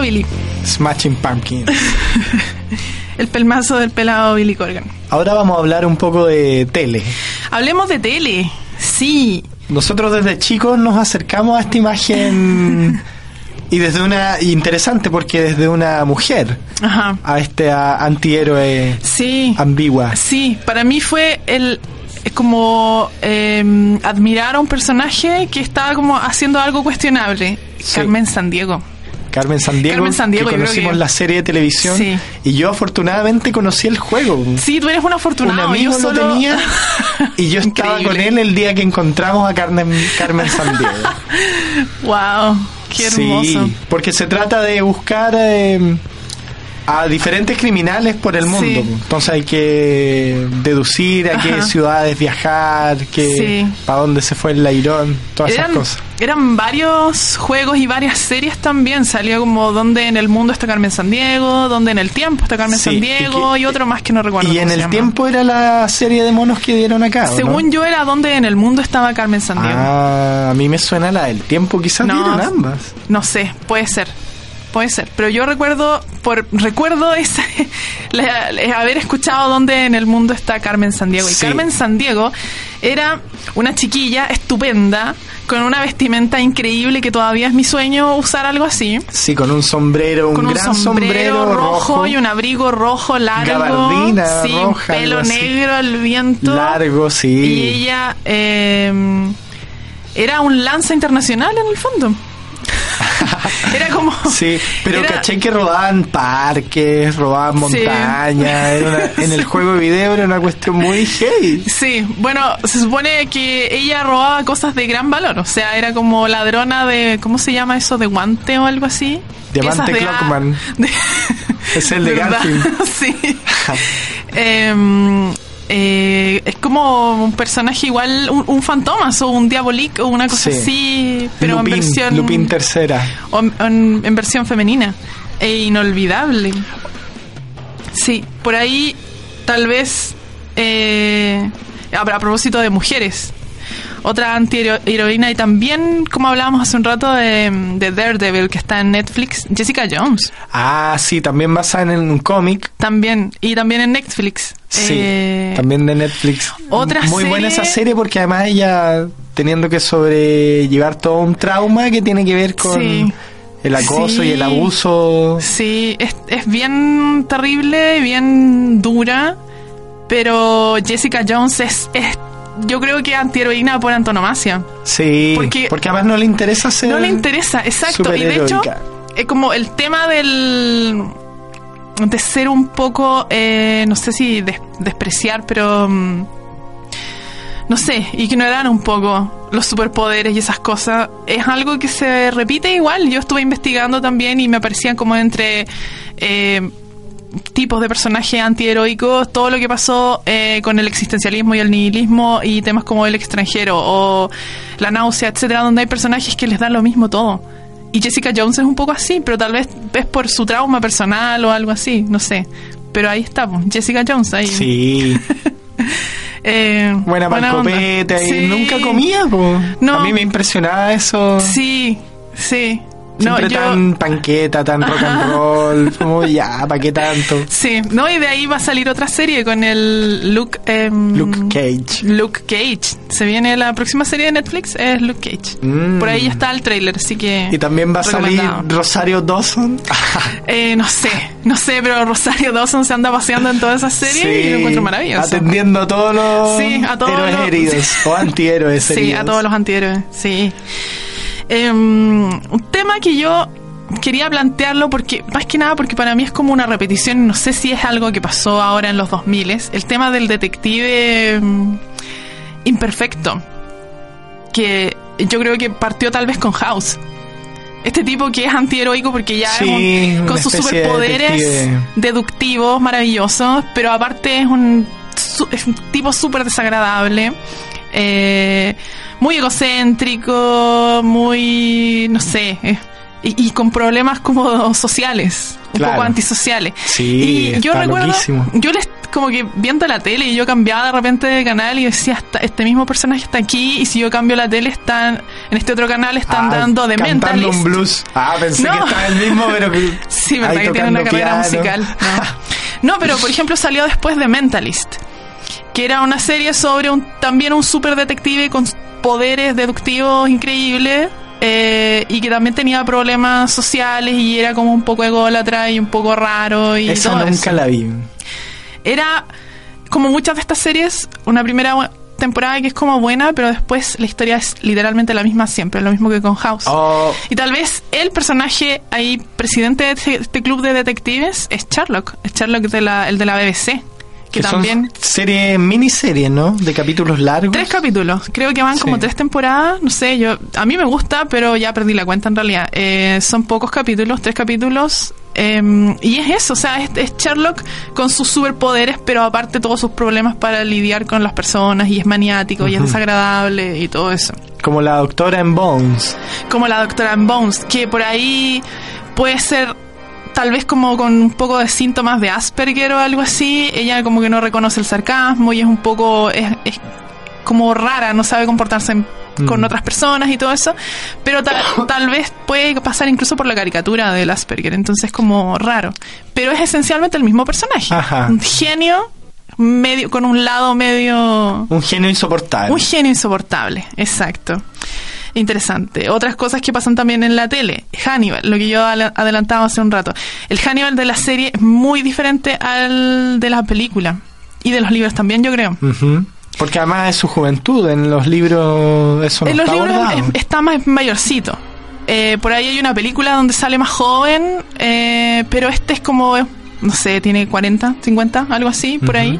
[SPEAKER 2] Billy.
[SPEAKER 3] Smashing Pumpkins. *laughs*
[SPEAKER 2] El pelmazo del pelado Billy Corgan.
[SPEAKER 3] Ahora vamos a hablar un poco de tele.
[SPEAKER 2] Hablemos de tele. Sí.
[SPEAKER 3] Nosotros desde chicos nos acercamos a esta imagen *laughs* y desde una interesante porque desde una mujer
[SPEAKER 2] Ajá.
[SPEAKER 3] a este a- antihéroe
[SPEAKER 2] Sí.
[SPEAKER 3] ambigua.
[SPEAKER 2] Sí, para mí fue el como eh, admirar a un personaje que estaba como haciendo algo cuestionable.
[SPEAKER 3] Sí.
[SPEAKER 2] Carmen Sandiego.
[SPEAKER 3] Carmen Sandiego,
[SPEAKER 2] Carmen Sandiego,
[SPEAKER 3] que conocimos
[SPEAKER 2] que-
[SPEAKER 3] la serie de televisión
[SPEAKER 2] Sí.
[SPEAKER 3] y yo afortunadamente conocí el juego.
[SPEAKER 2] Sí, tú eres un
[SPEAKER 3] Un
[SPEAKER 2] afortunado.
[SPEAKER 3] amigo
[SPEAKER 2] yo solo...
[SPEAKER 3] lo tenía *laughs* y yo estaba con él el día que encontramos a Carmen, Carmen Sandiego.
[SPEAKER 2] Wow, *laughs* qué hermoso.
[SPEAKER 3] Sí, porque se trata de buscar eh, a diferentes criminales por el mundo.
[SPEAKER 2] Sí.
[SPEAKER 3] Entonces hay que deducir a qué
[SPEAKER 2] Ajá.
[SPEAKER 3] ciudades viajar, que,
[SPEAKER 2] Sí.
[SPEAKER 3] para dónde se fue el Lairón, todas
[SPEAKER 2] Eran,
[SPEAKER 3] esas cosas.
[SPEAKER 2] eran varios juegos y varias series también. Salió como donde en el mundo está Carmen Sandiego, donde en el tiempo está Carmen
[SPEAKER 3] Sí,
[SPEAKER 2] Sandiego
[SPEAKER 3] y
[SPEAKER 2] y,
[SPEAKER 3] que-
[SPEAKER 2] otro más que no recuerdo.
[SPEAKER 3] Y en el
[SPEAKER 2] llama.
[SPEAKER 3] tiempo era la serie de monos que dieron acá.
[SPEAKER 2] Según yo era donde en el mundo estaba Carmen Sandiego.
[SPEAKER 3] Ah, a mí me suena la del tiempo, quizás
[SPEAKER 2] No.
[SPEAKER 3] dieron ambas.
[SPEAKER 2] No sé, puede ser. Puede ser, pero yo recuerdo, por recuerdo *laughs* la- la- haber escuchado dónde en el mundo está Carmen Sandiego. Y
[SPEAKER 3] Sí.
[SPEAKER 2] Carmen Sandiego era una chiquilla estupenda, con una vestimenta increíble que todavía es mi sueño usar algo así.
[SPEAKER 3] Sí, con un sombrero, un
[SPEAKER 2] con un
[SPEAKER 3] gran
[SPEAKER 2] sombrero, rojo, y un abrigo rojo largo,
[SPEAKER 3] Gabardina
[SPEAKER 2] sí,
[SPEAKER 3] roja,
[SPEAKER 2] pelo negro al viento.
[SPEAKER 3] largo, sí.
[SPEAKER 2] Y ella eh, era un lanza internacional en el fondo. *laughs* era como.
[SPEAKER 3] Sí, pero
[SPEAKER 2] era-
[SPEAKER 3] caché que rodaban parques, rodaban
[SPEAKER 2] Sí.
[SPEAKER 3] montañas. era una- en el juego de video era una cuestión muy heavy.
[SPEAKER 2] Sí, bueno, se supone que ella robaba cosas de gran valor. O sea, era como ladrona de. ¿Cómo se llama eso? ¿De guante o algo así?
[SPEAKER 3] Diamante Clockman. *laughs*
[SPEAKER 2] de-
[SPEAKER 3] Es el de
[SPEAKER 2] ¿Verdad?
[SPEAKER 3] Garfield. *laughs*
[SPEAKER 2] sí. Em, eh, es como un personaje igual, un, un fantomas o un diabolic o una cosa
[SPEAKER 3] Sí.
[SPEAKER 2] así, pero
[SPEAKER 3] Lupin,
[SPEAKER 2] en versión.
[SPEAKER 3] Lupin tercera.
[SPEAKER 2] o en versión femenina. E inolvidable. Sí, por ahí tal vez eh, a, a propósito de mujeres. Otra antiheroína y también, como hablábamos hace un rato de, de Daredevil que está en Netflix, Jessica Jones.
[SPEAKER 3] Ah, sí, también basada en un cómic.
[SPEAKER 2] También, y también en Netflix.
[SPEAKER 3] Sí,
[SPEAKER 2] Eh,
[SPEAKER 3] también de Netflix.
[SPEAKER 2] otra
[SPEAKER 3] Muy buena esa serie porque además ella teniendo que sobrellevar todo un trauma que tiene que ver con
[SPEAKER 2] Sí.
[SPEAKER 3] el acoso
[SPEAKER 2] Sí.
[SPEAKER 3] y el abuso.
[SPEAKER 2] Sí, es, es bien terrible, bien dura, pero Jessica Jones es, es yo creo que antiheroína por antonomasia.
[SPEAKER 3] Sí,
[SPEAKER 2] Porque-
[SPEAKER 3] porque, además no le interesa ser
[SPEAKER 2] No le interesa, exacto. Y de hecho, es como el tema del de ser un poco, eh, no sé si des- despreciar, pero mm, no sé, ignorar un poco los superpoderes y esas cosas, es algo que se repite igual. Yo estuve investigando también y me parecían como entre eh, tipos de personajes antiheroicos, todo lo que pasó eh, con el existencialismo y el nihilismo y temas como el extranjero o la náusea, etcétera, donde hay personajes que les da lo mismo todo. Y Jessica Jones es un poco así, pero tal vez es por su trauma personal o algo así, no sé. Pero ahí está, pues, Jessica Jones ahí.
[SPEAKER 3] Sí, *laughs*
[SPEAKER 2] Eh,
[SPEAKER 3] buena para
[SPEAKER 2] onda.
[SPEAKER 3] copete y
[SPEAKER 2] Sí.
[SPEAKER 3] nunca comía, po.
[SPEAKER 2] No.
[SPEAKER 3] A mí me impresionaba eso.
[SPEAKER 2] Sí, sí. No,
[SPEAKER 3] Siempre
[SPEAKER 2] yo,
[SPEAKER 3] tan panqueta, tan rock and *laughs* roll, como ya, ¿para qué tanto?
[SPEAKER 2] Sí, no, y de ahí va a salir otra serie con el Luke... em,
[SPEAKER 3] Luke Cage.
[SPEAKER 2] Luke Cage. Se viene la próxima serie de Netflix, es Luke Cage.
[SPEAKER 3] Mm.
[SPEAKER 2] Por ahí ya está el trailer, así que...
[SPEAKER 3] Y también va a salir. Rosario Dawson. *laughs*
[SPEAKER 2] Eh, no sé, no sé, pero Rosario Dawson se anda paseando en todas esas series y lo encuentro maravilloso.
[SPEAKER 3] Atendiendo a todos los
[SPEAKER 2] Sí, a todos
[SPEAKER 3] héroes
[SPEAKER 2] los-
[SPEAKER 3] heridos o antihéroes *laughs*
[SPEAKER 2] Sí,
[SPEAKER 3] heridos.
[SPEAKER 2] a todos los antihéroes, sí. Em, un tema que yo quería plantearlo porque, más que nada porque para mí es como una repetición, no sé si es algo que pasó ahora en los 2000, el tema del detective em, imperfecto, que yo creo que partió tal vez con House. Este tipo que es antiheroico porque ya
[SPEAKER 3] Sí,
[SPEAKER 2] es un- con sus
[SPEAKER 3] de
[SPEAKER 2] superpoderes deductivos maravillosos, pero aparte es un, es un tipo súper desagradable, eh, muy egocéntrico, muy, no sé, eh, y, y con problemas como sociales, un
[SPEAKER 3] Claro.
[SPEAKER 2] poco antisociales.
[SPEAKER 3] Sí,
[SPEAKER 2] y yo recuerdo,
[SPEAKER 3] loquísimo.
[SPEAKER 2] yo les como que viendo la tele y yo cambiaba de repente de canal y decía, "Esta- este mismo personaje está aquí y si yo cambio la tele están en este otro canal están
[SPEAKER 3] Ah,
[SPEAKER 2] dando de
[SPEAKER 3] cantando
[SPEAKER 2] Mentalist.
[SPEAKER 3] un blues. Ah, pensé
[SPEAKER 2] No.
[SPEAKER 3] que estaba el mismo, pero que *laughs*
[SPEAKER 2] Sí, verdad
[SPEAKER 3] ahí
[SPEAKER 2] que tiene una carrera
[SPEAKER 3] piano.
[SPEAKER 2] musical. No. *laughs* No, pero por ejemplo salió después de Mentalist. Que era una serie sobre un, también un super detective con poderes deductivos increíbles eh, y que también tenía problemas sociales y era como un poco ególatra y un poco raro y
[SPEAKER 3] Esa
[SPEAKER 2] todo
[SPEAKER 3] nunca
[SPEAKER 2] eso.
[SPEAKER 3] la vi.
[SPEAKER 2] Era como muchas de estas series, una primera temporada que es como buena, pero después la historia es literalmente la misma siempre, lo mismo que con House.
[SPEAKER 3] Oh,
[SPEAKER 2] Y tal vez el personaje ahí, presidente de este, este club de detectives, es Sherlock. Es Sherlock de la, el de la BBC. Que,
[SPEAKER 3] que
[SPEAKER 2] también.
[SPEAKER 3] son series, miniseries, ¿no? De capítulos largos.
[SPEAKER 2] Tres capítulos. Creo que van como tres temporadas. No sé, yo. A mí me gusta, pero ya perdí la cuenta en realidad. Eh, son pocos capítulos, tres capítulos. eh, y es eso, o sea, es, es Sherlock con sus superpoderes, pero aparte todos sus problemas para lidiar con las personas. Y es maniático, y es desagradable, y todo eso.
[SPEAKER 3] Como la doctora en Bones.
[SPEAKER 2] como la doctora en Bones, que por ahí puede ser tal vez como con un poco de síntomas de Asperger o algo así. Ella como que no reconoce el sarcasmo y es un poco... Es, es como rara, no sabe comportarse en- con
[SPEAKER 3] Mm.
[SPEAKER 2] otras personas y todo eso, pero tal, tal vez puede pasar incluso por la caricatura del Asperger, entonces como raro. Pero es esencialmente el mismo personaje.
[SPEAKER 3] Ajá.
[SPEAKER 2] Un genio medio con un lado medio
[SPEAKER 3] Un genio insoportable.
[SPEAKER 2] un genio insoportable, exacto. Interesante. Otras cosas que pasan también en la tele. Hannibal, lo que yo adelantaba hace un rato. El Hannibal de la serie es muy diferente al de la película. Y de los libros también, yo creo.
[SPEAKER 3] Ujú. Porque además es su juventud. En los libros eso no
[SPEAKER 2] en los
[SPEAKER 3] está
[SPEAKER 2] libros
[SPEAKER 3] abordado.
[SPEAKER 2] está más mayorcito. Eh, por ahí hay una película donde sale más joven, eh, pero este es como, no sé, tiene 40, 50, algo así, por ahí.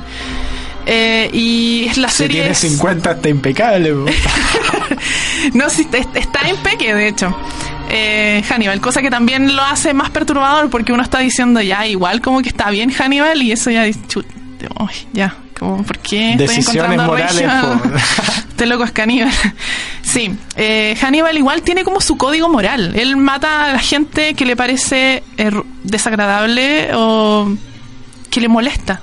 [SPEAKER 2] Eh, y la
[SPEAKER 3] Si
[SPEAKER 2] serie...
[SPEAKER 3] tiene
[SPEAKER 2] es-
[SPEAKER 3] 50 está impecable. *laughs*
[SPEAKER 2] No, sí, est- está en peque, de hecho. Eh, Hannibal, cosa que también lo hace más perturbador porque uno está diciendo ya, igual como que está bien Hannibal y eso ya dice, chut, uy, ya, como, ¿por qué estoy
[SPEAKER 3] Decisiones morales,
[SPEAKER 2] regio?
[SPEAKER 3] po. *laughs*
[SPEAKER 2] Este loco es caníbal. *laughs* Sí, eh, Hannibal igual tiene como su código moral. Él mata a la gente que le parece eh, desagradable o que le molesta,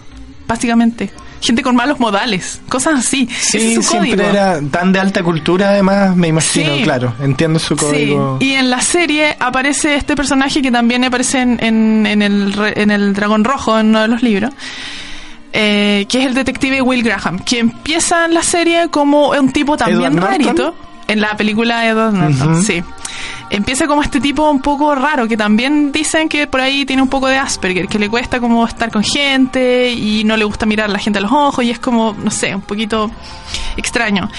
[SPEAKER 2] básicamente. Gente con malos modales, cosas así.
[SPEAKER 3] Sí,
[SPEAKER 2] es su
[SPEAKER 3] siempre
[SPEAKER 2] código.
[SPEAKER 3] era tan de alta cultura, además, me imagino,
[SPEAKER 2] Sí.
[SPEAKER 3] claro. Entiendo su código.
[SPEAKER 2] Sí, y en la serie aparece este personaje que también aparece en, en, en el, en el Dragón Rojo, en uno de los libros, eh, que es el detective Will Graham, que empieza en la serie como un tipo también rarito. En la película de Edward Norton,
[SPEAKER 3] Ujú.
[SPEAKER 2] sí. Empieza como este tipo un poco raro, que también dicen que por ahí tiene un poco de Asperger, que le cuesta como estar con gente y no le gusta mirar a la gente a los ojos y es como, no sé, un poquito extraño.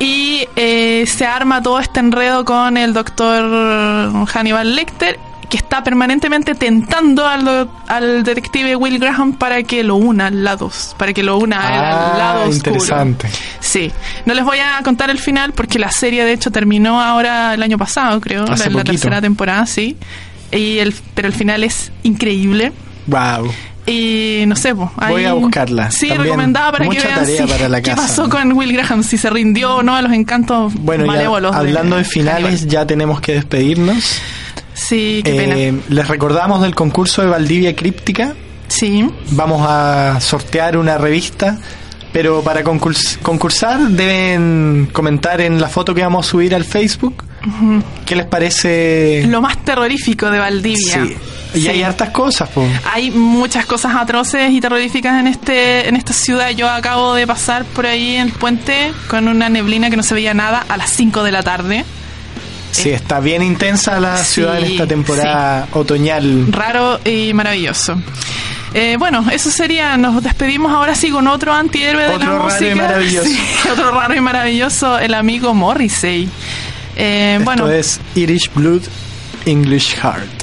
[SPEAKER 2] Y eh, se arma todo este enredo con el doctor Hannibal Lecter, que está permanentemente tentando al, al detective Will Graham para que lo una al lado, para que lo una a él
[SPEAKER 3] Ah,
[SPEAKER 2] al lado oscuro.
[SPEAKER 3] interesante.
[SPEAKER 2] Sí, no les voy a contar el final porque la serie de hecho terminó ahora el año pasado, creo,
[SPEAKER 3] Hace
[SPEAKER 2] la, tercera temporada, sí. Y el, pero el final es increíble.
[SPEAKER 3] Wow.
[SPEAKER 2] Y no sé, pues,
[SPEAKER 3] Voy
[SPEAKER 2] ahí-
[SPEAKER 3] a buscarla.
[SPEAKER 2] Sí,
[SPEAKER 3] También
[SPEAKER 2] recomendada para que vean
[SPEAKER 3] tarea
[SPEAKER 2] si-
[SPEAKER 3] para la
[SPEAKER 2] qué
[SPEAKER 3] casa,
[SPEAKER 2] pasó
[SPEAKER 3] ¿no?
[SPEAKER 2] con Will Graham, si se rindió o no a los encantos
[SPEAKER 3] Bueno, ya
[SPEAKER 2] malévolos.
[SPEAKER 3] hablando de, finales,
[SPEAKER 2] Hannibal.
[SPEAKER 3] ya tenemos que despedirnos.
[SPEAKER 2] Sí, qué
[SPEAKER 3] Eh,
[SPEAKER 2] pena.
[SPEAKER 3] les recordamos del concurso de Valdivia Críptica.
[SPEAKER 2] Sí,
[SPEAKER 3] Vamos a sortear una revista, pero para concurs- concursar deben comentar en la foto que vamos a subir al Facebook. ¿Qué les parece?
[SPEAKER 2] lo más terrorífico de Valdivia.
[SPEAKER 3] Sí. Y
[SPEAKER 2] Sí.
[SPEAKER 3] hay hartas cosas, po.
[SPEAKER 2] Hay muchas cosas atroces y terroríficas en este en esta ciudad. Yo acabo de pasar por ahí en el puente con una neblina que no se veía nada a las 5 de la tarde.
[SPEAKER 3] Sí, está bien intensa la
[SPEAKER 2] Sí,
[SPEAKER 3] ciudad en esta temporada otoñal.
[SPEAKER 2] Raro y maravilloso. Eh, bueno, eso sería. Nos despedimos ahora sí con otro antihéroe de
[SPEAKER 3] Otro
[SPEAKER 2] la
[SPEAKER 3] raro
[SPEAKER 2] música.
[SPEAKER 3] y maravilloso. *laughs*
[SPEAKER 2] Sí, otro raro y maravilloso, el amigo Morrissey. Eh,
[SPEAKER 3] Esto
[SPEAKER 2] bueno,
[SPEAKER 3] es Irish Blood, English Heart.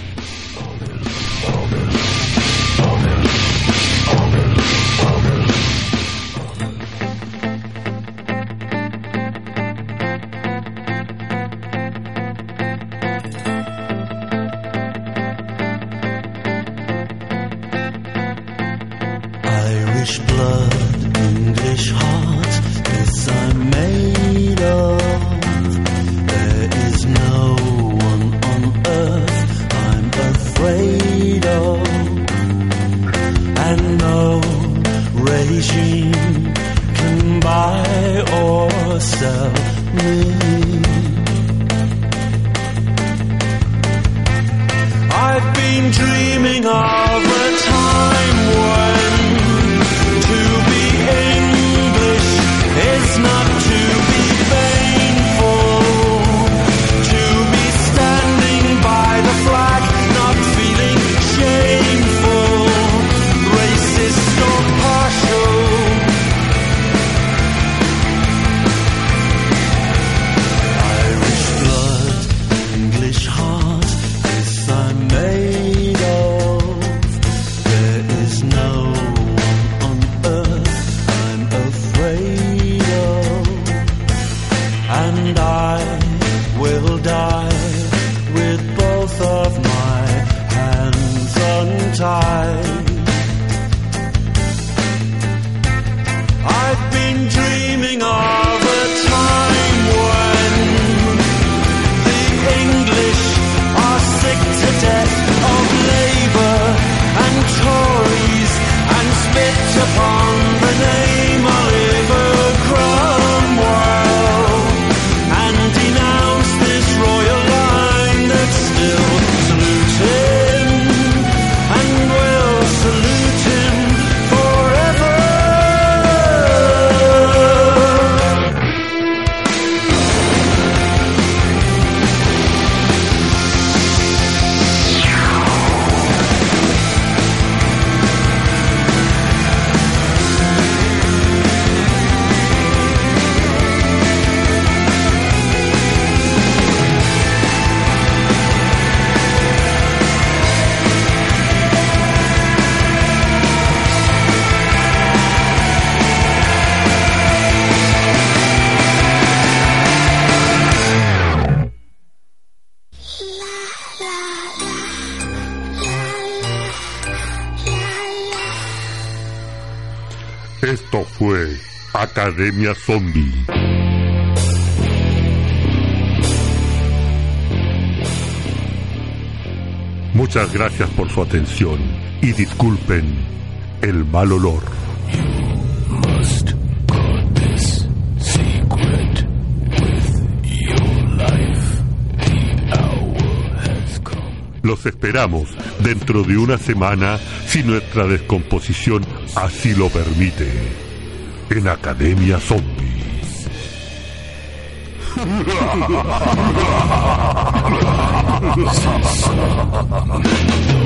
[SPEAKER 1] Academia Zombie. Muchas gracias por su atención y disculpen el mal olor. Los esperamos dentro de una semana si nuestra descomposición así lo permite en Academia Zombie. *laughs*